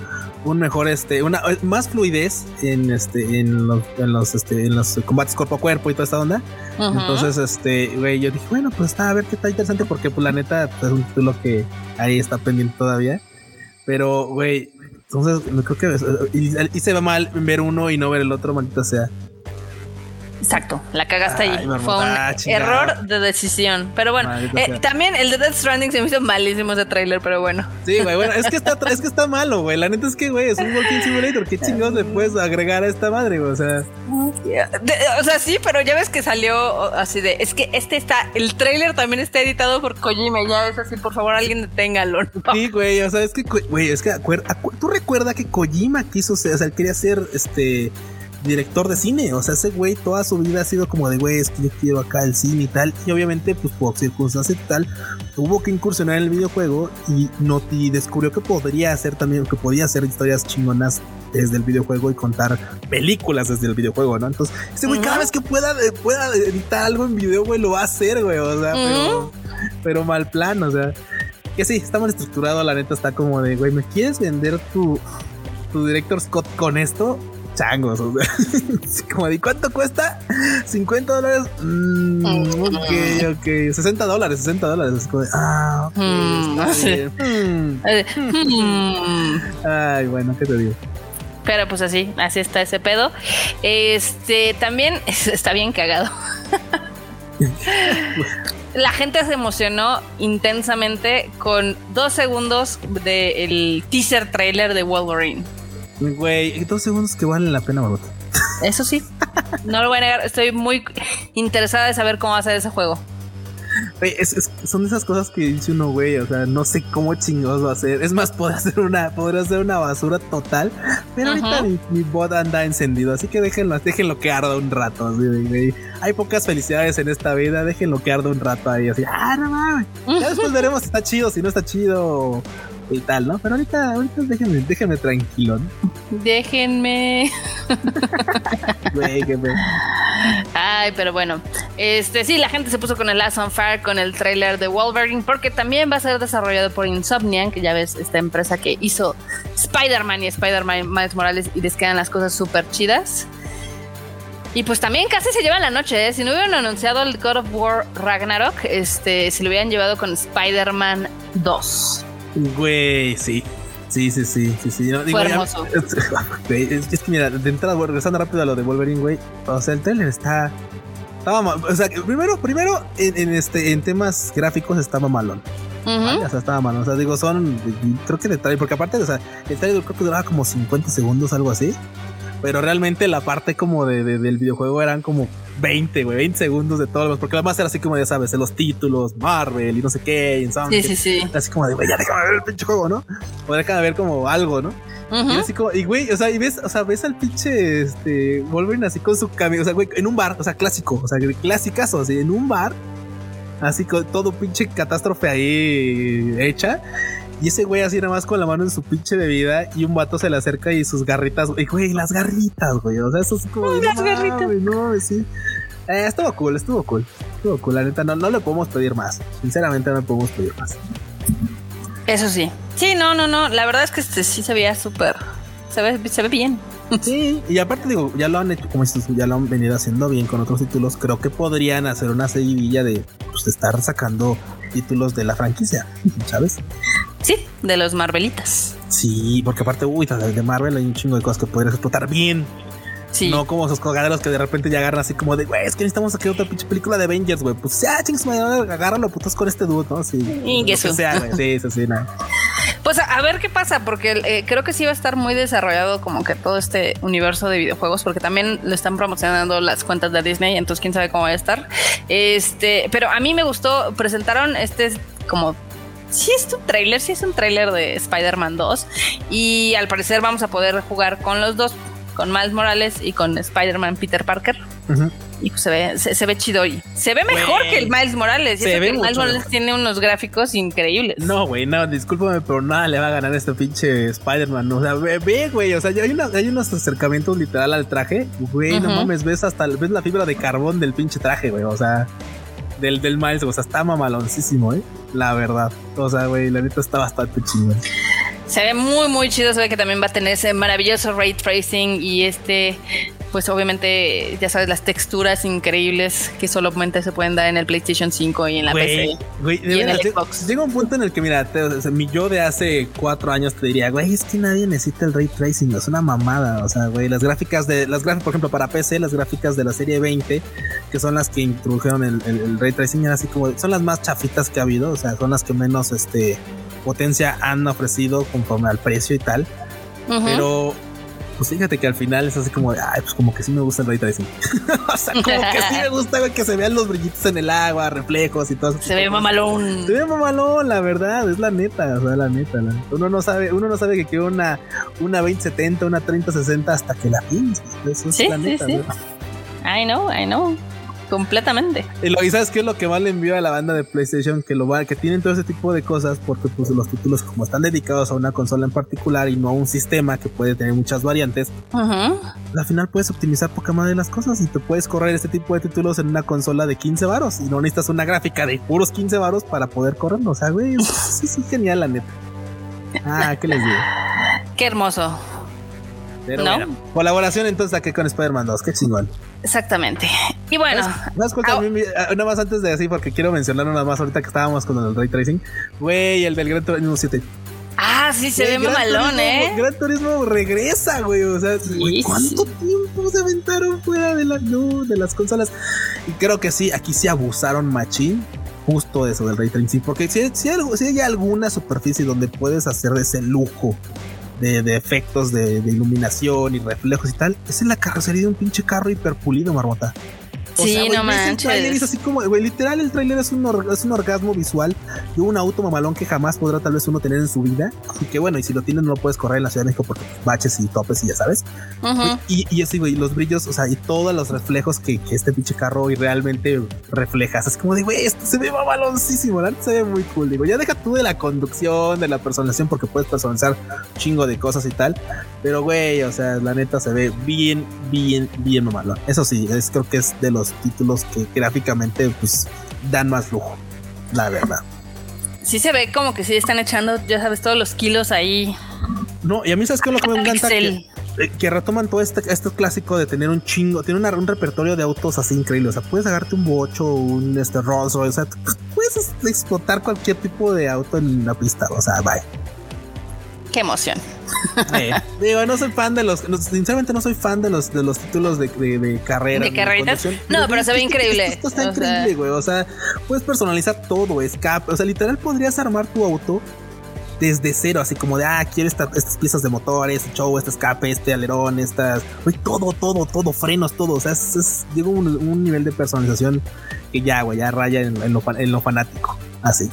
Un mejor este una más fluidez en este en los en los este en los combates cuerpo a cuerpo y toda esta onda. Entonces este güey yo dije bueno pues está a ver qué está interesante porque pues la neta pues, es un título que ahí está pendiente todavía. Pero güey entonces creo que y, se va mal ver uno y no ver el otro maldita sea Exacto, la cagaste ahí. Fue un error de decisión. Pero bueno, eh, también el de Death Stranding se me hizo malísimo ese trailer, pero bueno. Sí, güey, bueno, es que está, es que está malo, güey. La neta es que, güey, es un Walking Simulator. ¿Qué chingados le puedes agregar a esta madre, güey? O sea. o sea, sí, pero ya ves que salió así de. Es que este está. El trailer también está editado por Kojima. Ya es así, por favor, alguien deténgalo. Sí, güey, o sea, es que, güey, es que tú recuerdas que Kojima quiso, o sea, quería ser este director de cine. O sea, ese güey toda su vida ha sido como de, güey, es que yo quiero acá el cine y tal. Y obviamente, pues por circunstancias y tal, tuvo que incursionar en el videojuego y, no, y descubrió que podría hacer también, que podía hacer historias chingonas desde el videojuego y contar películas desde el videojuego, ¿no? Entonces, ese güey, cada vez que pueda, pueda editar algo en video, güey, lo va a hacer, güey. O sea, pero, pero mal plan, o sea. Que sí, está mal estructurado, la neta está como de, güey, ¿me quieres vender tu, tu director Scott con esto? Changos. O sea, como de cuánto cuesta? 50 dólares. Mm, ok, ok. 60 dólares, 60 dólares. como de, ah, mm, mm. Ay, bueno, ¿qué te digo? Pero pues así, así está ese pedo. Este también está bien cagado. La gente se emocionó intensamente con dos segundos del teaser trailer de Wolverine. Güey, dos segundos que valen la pena, Marota. Eso sí, no lo voy a negar. Estoy muy interesada de saber cómo va a ser ese juego. es, son esas cosas que dice uno, güey. O sea, no sé cómo chingados va a ser. Es más, podría ser una, podría ser una basura total. Pero ahorita mi, bot anda encendido. Así que déjenlo, déjenlo que arda un rato. Hay pocas felicidades en esta vida. Déjenlo que arda un rato ahí. Así, ah, no mames. Ya después veremos si está chido, si no está chido y tal, ¿no? Pero ahorita, ahorita déjenme, déjenme tranquilo, ¿no? Déjenme. Ay, pero bueno. Este, sí, la gente se puso con el Last on Fire, con el trailer de Wolverine, porque también va a ser desarrollado por Insomniac, que ya ves, esta empresa que hizo Spider-Man y Spider-Man Miles Morales y les quedan las cosas súper chidas. Y pues también casi se llevan la noche, ¿eh? Si no hubieran anunciado el God of War Ragnarok, este, se lo hubieran llevado con Spider-Man 2. Güey, sí. Sí, sí, sí, sí, sí. Fue hermoso. es, que mira, de entrada, regresando rápido a lo de Wolverine, güey. O sea, el trailer está. Estaba O sea, primero, primero en, este, en temas gráficos estaba malón. O sea, estaba malón. O sea, digo, son. Creo que detalle, porque aparte, o sea, el trailer creo que duraba como 50 segundos, algo así. Pero realmente la parte como de, del videojuego eran como 20, güey, 20 segundos de todo. Porque además era así como, ya sabes, de los títulos, Marvel y no sé qué, Sí, sí, sí. Así como de, güey, ya déjame ver el pinche juego, ¿no? O déjame ver como algo, ¿no? Y así como, y güey, o sea, y ves, o sea, ves al pinche este Wolverine así con su camino, o sea, güey, en un bar, o sea, clásico, o sea, clásicas, así, en un bar, así con todo pinche catástrofe ahí hecha. Y ese güey así nada más con la mano en su pinche bebida y un vato se le acerca y sus garritas, y güey, las garritas, güey. O sea, eso es como. las garritas. no, sí. Eh, estuvo cool, estuvo cool. Estuvo cool, la neta, no, no le podemos pedir más. Sinceramente, no le podemos pedir más. Eso sí. Sí, no, no, no. La verdad es que este sí se veía súper. Se ve, se ve bien. Sí, y aparte digo, ya lo han hecho, como dices, ya lo han venido haciendo bien con otros títulos. Creo que podrían hacer una seguidilla de pues, estar sacando títulos de la franquicia, ¿sabes? Sí, de los Marvelitas. Sí, porque aparte, uy, de Marvel hay un chingo de cosas que podrías explotar bien. Sí. No como esos cogaderos que de repente ya agarran así como de, güey, es que necesitamos aquí otra pinche película de Avengers, güey. Pues ya, chingos, agárralo putos con este dude, ¿no? Sí. Y que sea, Sí, sí, sí. Pues a, ver qué pasa, porque eh, creo que sí va a estar muy desarrollado como que todo este universo de videojuegos, porque también lo están promocionando las cuentas de Disney, entonces quién sabe cómo va a estar. Este, pero a mí me gustó, presentaron este como sí es un trailer, sí es un trailer de Spider-Man 2 y al parecer vamos a poder jugar con los dos, con Miles Morales y con Spider-Man Peter Parker. Y pues se ve, se, ve chido y se ve mejor que el Miles Morales. Se ve Miles Morales tiene unos gráficos increíbles. No, güey, no, discúlpame, pero nada le va a ganar este pinche Spider-Man. O sea, ve, güey, o sea, hay, hay unos acercamientos literal al traje. Güey, no mames, ves hasta ves la fibra de carbón del pinche traje, güey. O sea, del, del Miles, o sea, está mamaloncísimo, ¿eh? La verdad. O sea, güey, la neta está bastante chido. Se ve muy, muy chido. Se ve que también va a tener ese maravilloso ray tracing y este pues obviamente, ya sabes, las texturas increíbles que solamente se pueden dar en el PlayStation 5 y en la PC. Güey, y en el Xbox. Llega un punto en el que, mira, mi yo de hace cuatro años te diría, güey, es que nadie necesita el ray tracing, es una mamada. O sea, güey, las gráficas de, las gráficas, por ejemplo, para PC, las gráficas de la serie 20, que son las que introdujeron el, el, ray tracing, así como, son las más chafitas que ha habido, o sea, son las que menos, este, potencia han ofrecido conforme al precio y tal. Pero pues fíjate que al final es así como de, ay, pues como que sí me gusta el ray tracing. o sea, como que sí me gusta que se vean los brillitos en el agua, reflejos y todo. Se ve mamalón. Se ve mamalón, la verdad, es la neta, o sea, la neta. Uno no sabe, uno no sabe que quiere una, una 2070, una 3060 hasta que la piensas. Eso es la neta. Sí. I know, I know completamente. Y, lo, sabes qué es lo que más le envió a la banda de PlayStation, que lo va, que tienen todo ese tipo de cosas, porque pues los títulos como están dedicados a una consola en particular y no a un sistema que puede tener muchas variantes, al final puedes optimizar poca madre de las cosas y te puedes correr este tipo de títulos en una consola de 15 varos y no necesitas una gráfica de puros 15 varos para poder correrlo. O sea, güey, sí, sí, genial la neta. Ah, ¿qué les digo? Qué hermoso. Pero ¿No? colaboración entonces aquí con Spider-Man 2, qué chingón. Exactamente. Y bueno, más, más, ah, más antes de así, porque quiero mencionar nada más ahorita que estábamos con el ray tracing. Güey, el del Gran Turismo 7. Ah, sí, se ve mamalón, ¿eh? Gran Turismo regresa, güey. O sea, ¿cuánto tiempo se aventaron fuera de, la, de las consolas? Y creo que sí, aquí sí abusaron machín justo eso del ray tracing. Porque si, si, si hay alguna superficie donde puedes hacer ese lujo de, efectos de, iluminación y reflejos y tal, es la carrocería de un pinche carro hiperpulido, Marmota sí, no manches. El es así como, güey, literal, el tráiler es un, es un orgasmo visual de un auto mamalón que jamás podrá tal vez uno tener en su vida. Y que bueno, y si lo tienes, no lo puedes correr en la Ciudad de México porque baches y topes y ya sabes. y, y, así, güey, los brillos, o sea, y todos los reflejos que, este pinche carro y realmente reflejas. Es como de, güey, esto se ve mamaloncísimo. Se ve muy cool. Digo, ya deja tú de la conducción, de la personalización, porque puedes personalizar un chingo de cosas y tal. Pero, güey, o sea, la neta se ve bien, bien, bien mamalón. Eso sí, es, creo que es de los títulos que gráficamente pues dan más lujo, la verdad. Sí se ve como que sí están echando, ya sabes, todos los kilos ahí. No, y a mí sabes que lo que me encanta que, eh, que, retoman todo este, este clásico de tener un chingo, tiene un repertorio de autos así increíble. O sea, puedes agarrarte un bocho, un este Rolls Royce, o sea, puedes explotar cualquier tipo de auto en la pista. O sea, vaya. Qué emoción. Eh, digo, no soy fan de los, sinceramente no soy fan de los de los títulos de, de, carrera. De carreritas. No, pero, se ve increíble. Esto, está increíble, güey. O sea, puedes personalizar todo, escape. O sea, literal podrías armar tu auto desde cero, así como de, ah, quiero estas piezas de motor, este show, este escape, este alerón, estas, güey, todo, todo, todo, frenos, todo. O sea, es, es un, nivel de personalización que ya, güey, ya raya en, lo, en lo fanático. Así.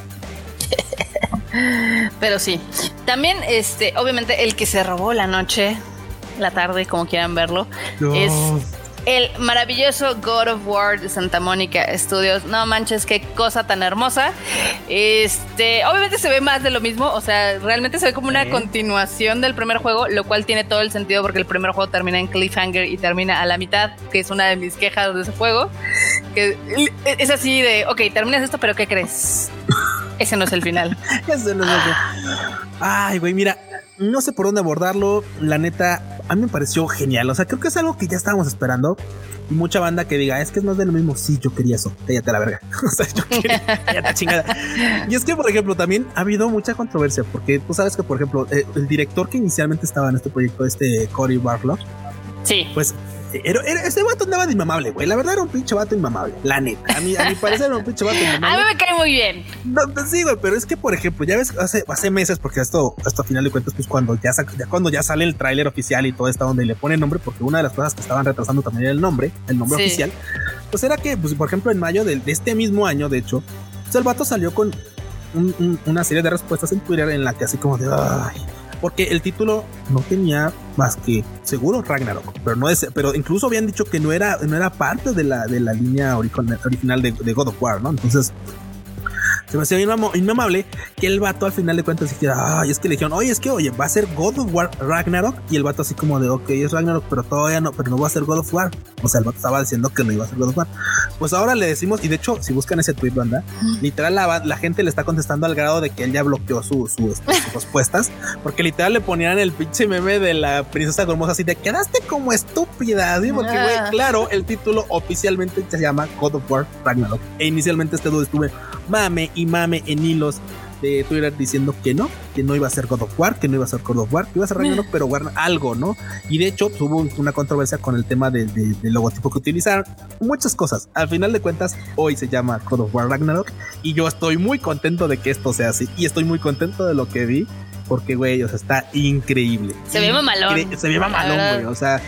Pero sí. También, este, obviamente, el que se robó la noche, la tarde, como quieran verlo, es el maravilloso God of War de Santa Mónica Studios. No manches, qué cosa tan hermosa. Este, obviamente se ve más de lo mismo, o sea, realmente se ve como una continuación del primer juego, lo cual tiene todo el sentido porque el primer juego termina en cliffhanger y termina a la mitad, que es una de mis quejas de ese juego. Que es así de, ok, terminas esto, pero ¿qué crees? Ese no es el final. Ese no es el final. Ay, güey, mira, no sé por dónde abordarlo. La neta, a mí me pareció genial. O sea, creo que es algo que ya estábamos esperando. Y mucha banda que diga, es que es más de lo mismo. Sí, yo quería eso. Cállate la verga. o sea, yo quería, cállate chingada. Y es que, por ejemplo, también ha habido mucha controversia. Porque tú sabes que, por ejemplo, eh, el director que inicialmente estaba en este proyecto, este Cory Barlow. Sí. Pues era, ese vato andaba de inmamable, güey. La verdad era un pinche vato inmamable. La neta. A mi, a mi parecer era un pinche vato inmamable. A mí me cae muy bien. No, pues sí, güey, pero es que, por ejemplo, ya ves, hace, hace meses, porque esto, esto a final de cuentas, pues cuando ya, ya cuando ya sale el tráiler oficial y todo está donde le pone nombre, porque una de las cosas que estaban retrasando también era el nombre, el nombre oficial, pues era que, pues, por ejemplo, en mayo de, este mismo año, de hecho, pues el vato salió con una serie de respuestas en Twitter en la que así como de, ay, porque el título no tenía más que seguro Ragnarok, pero no es, pero incluso habían dicho que no era, no era parte de la, de la línea original de, God of War, ¿no? Entonces, se me hacía bien inmamable que el vato al final de cuentas dijera, ay, es que le dijeron, oye, es que, oye, va a ser God of War Ragnarok. Y el vato así como de, ok, es Ragnarok, pero todavía no, pero no va a ser God of War. O sea, el vato estaba diciendo que no iba a ser God of War. Pues ahora le decimos, y de hecho, si buscan ese tweet, banda, literal la, la gente le está contestando al grado de que él ya bloqueó su, su, este, sus respuestas, porque literal le ponían el pinche meme de la princesa Gormosa así de quedaste como estúpida, ¿sí? Porque, güey, ah. claro, el título oficialmente se llama God of War Ragnarok. E inicialmente este dude estuve mame y mame en hilos de Twitter diciendo que no, que no iba a ser God of War, que no iba a ser God of War, que iba a ser Ragnarok, pero War algo, ¿no? Y de hecho hubo una controversia con el tema del logotipo que utilizaron, muchas cosas. Al final de cuentas, hoy se llama God of War Ragnarok y yo estoy muy contento de que esto sea así y estoy muy contento de lo que vi. Porque, güey, o sea, está increíble. Se ve mamalón. Se ve mamalón, güey. O sea,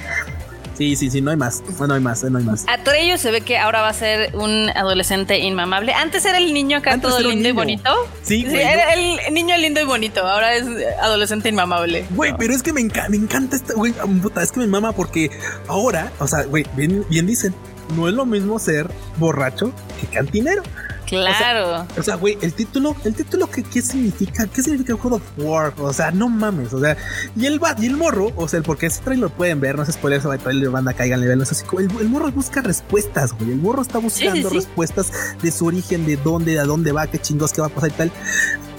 Sí, sí, sí, no hay más. No hay más, no hay más. Trello se ve que ahora va a ser un adolescente inmamable. Antes era el niño acá todo lindo y bonito. Sí, sí era el niño lindo y bonito. Ahora es adolescente inmamable. Güey, pero es que me, me encanta esta, güey, puta, es que me mama porque ahora, o sea, güey, bien, bien dicen, no es lo mismo ser borracho que cantinero. Claro. O sea, güey, el título, el título que qué significa, qué significa God of War, o sea, no mames, o sea, y el y el morro, o sea, porque ese trailer lo pueden ver, no se spoiler, se va a trailer banda caigan nivel, no sé si el, el, morro busca respuestas, güey, el morro está buscando respuestas de su origen, de dónde, a dónde va, qué chingos, qué va a pasar y tal.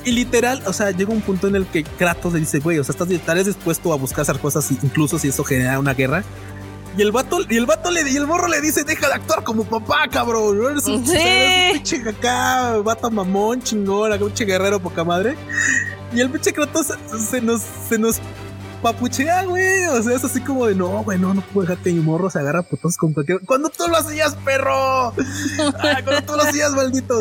Y literal, o sea, llega un punto en el que Kratos le dice, güey, o sea, estás, estarías dispuesto a buscar esas cosas incluso si eso genera una guerra. Y el vato, y el vato le, y el morro le dice, deja de actuar como papá, cabrón. Eres un, sí. pinche acá, vato mamón, chingón, acá un pinche guerrero poca madre. Y el pinche Kratos se nos, se nos papuchea, güey. O sea, es así como de no, güey, no, no puedo dejarte mi morro, se agarra putos con cualquier. Cuando tú lo hacías, perro. cuando tú lo hacías, maldito.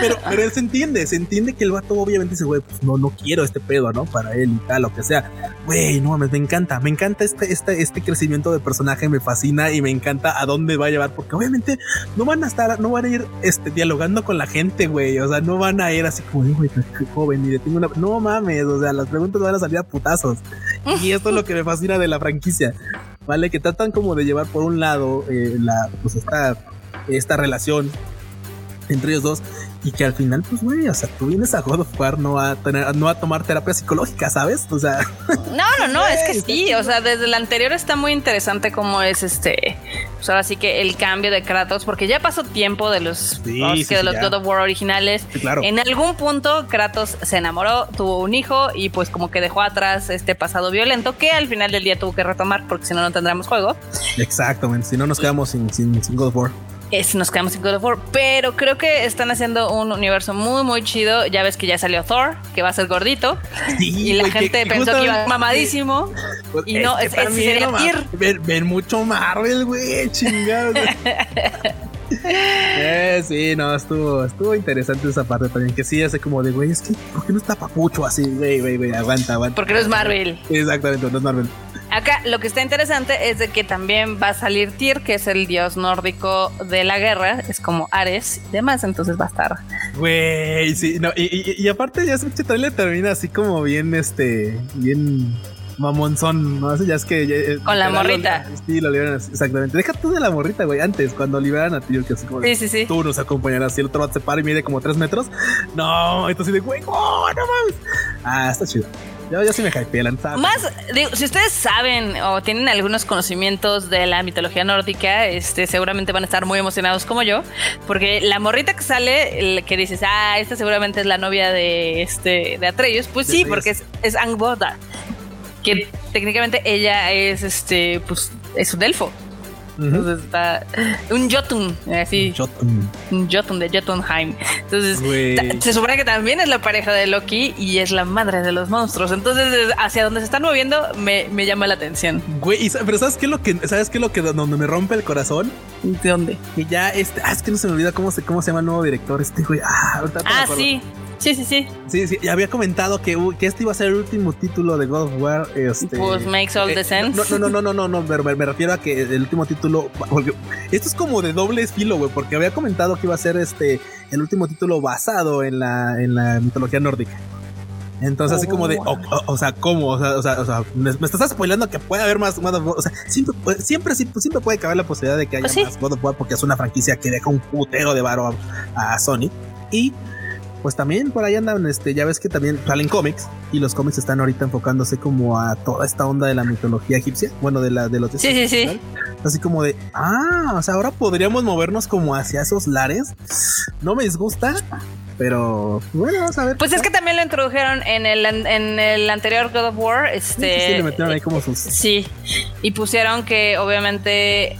pero, pero se entiende, se entiende que el vato obviamente dice, güey, pues no, no quiero este pedo, ¿no? Para él y tal, lo que sea. Güey, no mames, me encanta, me encanta este, este, este crecimiento de personaje, me fascina y me encanta a dónde va a llevar, porque obviamente no van a estar, no van a ir este, dialogando con la gente, güey. O sea, no van a ir así como, güey, joven, y tengo una. No mames, o sea, las preguntas van a salir a putazos. Y esto es lo que me fascina de la franquicia, ¿vale? Que tratan como de llevar por un lado eh, la, pues esta, esta relación entre ellos dos y que al final, pues, güey, o sea, tú vienes a God of War no a, tener, no a tomar terapia psicológica, ¿sabes? O sea. No, no, no, es que sí, o sea, desde el anterior está muy interesante cómo es este, pues ahora sí que el cambio de Kratos, porque ya pasó tiempo de los, de los God of War originales. claro. En algún punto Kratos se enamoró, tuvo un hijo y pues como que dejó atrás este pasado violento que al final del día tuvo que retomar porque si no no tendremos juego. Exactamente, si no nos quedamos sin, sin, sin God of War si nos quedamos sin God of War. Pero creo que están haciendo un universo muy, muy chido. Ya ves que ya salió Thor, que va a ser gordito. y la gente pensó que iba mamadísimo. Pues y no, es, Ven, mucho Marvel, güey, chingado. eh, sí, no, estuvo, estuvo interesante esa parte también. Que sí, hace como de, güey, es que, ¿por qué no está papucho así? Güey, güey, güey, aguanta, aguanta. Porque no es Marvel. Exactamente, no es Marvel. Acá lo que está interesante es de que también va a salir Tyr, que es el dios nórdico de la guerra, es como Ares y demás, entonces va a estar. Güey, sí, no, y, aparte ya ese trailer termina así como bien, este, bien mamonzón, ¿no? Ya es que. Eh, Con la morrita. sí, lo liberan exactamente. Deja tú de la morrita, güey. Antes, cuando liberan a Tyr, que así como. Sí, sí, sí. Tú nos acompañarás. Si el otro se para y mide como tres metros. No, entonces de, güey, oh, no mames. Ah, está chido. Yo, yo sí me hypeé la Más, digo, si ustedes saben o tienen algunos conocimientos de la mitología nórdica, este, seguramente van a estar muy emocionados como yo, porque la morrita que sale, que dices, ah, esta seguramente es la novia de este de Atreus, pues sí, porque es, es Angboda, que técnicamente ella es este, pues, es un elfo. Entonces está un Jotun, así. Jotun. Un Jotun de Jotunheim. Entonces se supone que también es la pareja de Loki y es la madre de los monstruos. Entonces, hacia donde se están moviendo me, me llama la atención. Güey, pero ¿sabes qué es lo que, sabes qué es lo que donde me rompe el corazón? ¿De dónde? Que ya este, ah, es que no se me olvida cómo se, cómo se llama el nuevo director, este güey. Ah, ah sí. Sí, sí, sí. Sí, sí. Había comentado que, que este iba a ser el último título de God of War. Este, pues makes all the eh, sense. No, no, no, no, no, no, me, me, refiero a que el último título. esto es como de doble filo, güey, porque había comentado que iba a ser este el último título basado en la, en la mitología nórdica. Entonces, así como de, o, sea, ¿cómo? O sea, o sea, o sea me, estás spoilando que puede haber más God of War. O sea, siempre, siempre, siempre, puede caber la posibilidad de que haya pues más God of War porque es una franquicia que deja un putero de varo a, a Sony. Y pues también por ahí andan, este, ya ves que también salen cómics y los cómics están ahorita enfocándose como a toda esta onda de la mitología egipcia, bueno, de la de los Sí, sí, sí. Así como de, ah, o sea, ahora podríamos movernos como hacia esos lares. No me disgusta, pero bueno, vamos a ver. Pues es que también lo introdujeron en el, en el anterior God of War. Este, sí, le metieron ahí como sus. Sí, y pusieron que obviamente,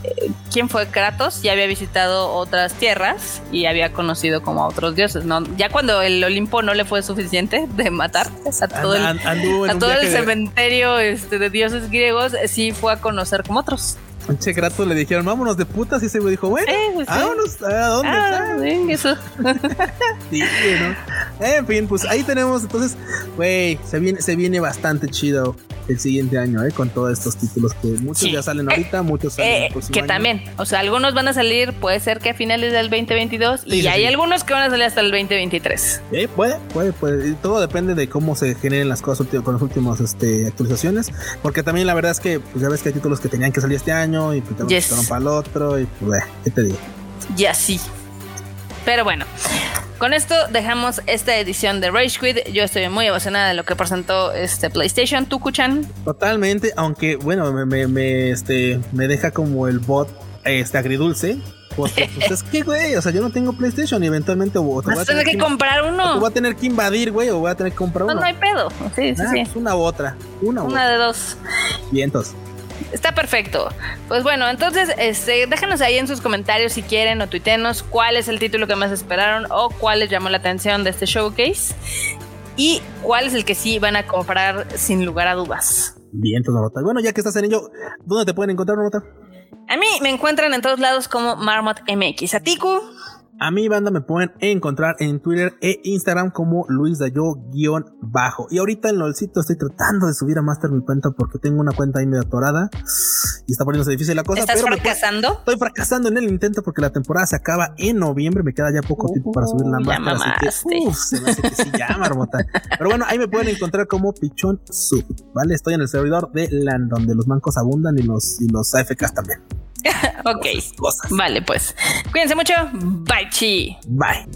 ¿quién fue Kratos? Ya había visitado otras tierras y había conocido como a otros dioses, ¿no? Ya cuando el Olimpo no le fue suficiente de matar a todo el, a todo el cementerio este, de dioses griegos, sí fue a conocer como otros. Che Grato le dijeron, vámonos de putas. Y ese güey dijo, bueno, eh, pues vámonos. ¿A dónde? Ah, eso. sí, ¿no? En fin, pues ahí tenemos. Entonces, güey, se viene, se viene bastante chido el siguiente año, ¿eh? Con todos estos títulos que muchos ya salen ahorita, eh, muchos salen eh, Que también, o sea, algunos van a salir, puede ser que a finales del 2022 y hay algunos que van a salir hasta el 2023. Sí, puede, puede, puede. Todo depende de cómo se generen las cosas con las últimas este, actualizaciones. Porque también la verdad es que, pues ya ves que hay títulos que tenían que salir este año y pues yes. para el otro y pues, ¿qué te digo? Ya sí. Pero bueno, con esto dejamos esta edición de Rage Quit. Yo estoy muy emocionada de lo que presentó este PlayStation. ¿Tú, Kuchan? Totalmente, aunque bueno, me, me, este, me deja como el bot este agridulce. Porque pues, es que, güey, o sea, yo no tengo PlayStation y eventualmente o te vas a tener que, comprar uno. O voy a tener que invadir, güey, o voy a tener que comprar uno. No, no hay pedo. Sí, sí, ah, sí. Pues una u otra. Una, una de dos. Vientos. Está perfecto. Pues bueno, entonces este, déjanos ahí en sus comentarios si quieren o tuitenos cuál es el título que más esperaron o cuál les llamó la atención de este showcase y cuál es el que sí van a comprar sin lugar a dudas. Bien, entonces, Bueno, ya que estás en ello, ¿dónde te pueden encontrar, Nota? A mí me encuentran en todos lados como Marmot MX. ¿A Tiku? A mi banda me pueden encontrar en Twitter e Instagram como Luis Dayo-bajo. Y ahorita en LOLcito estoy tratando de subir a Master mi cuenta porque tengo una cuenta ahí medio atorada y está poniéndose difícil la cosa. ¿Estás fracasando? estoy fracasando en el intento porque la temporada se acaba en noviembre. Me queda ya poco tiempo para subir la máscara. Así que, uf, se me hace que sí ya, marmota. Pero bueno, ahí me pueden encontrar como Pichón Sub. ¿Vale? Estoy en el servidor de LAN donde los mancos abundan y los, y los AFKs también. ok. Vale, pues. Cuídense mucho. Bye, chi. Bye.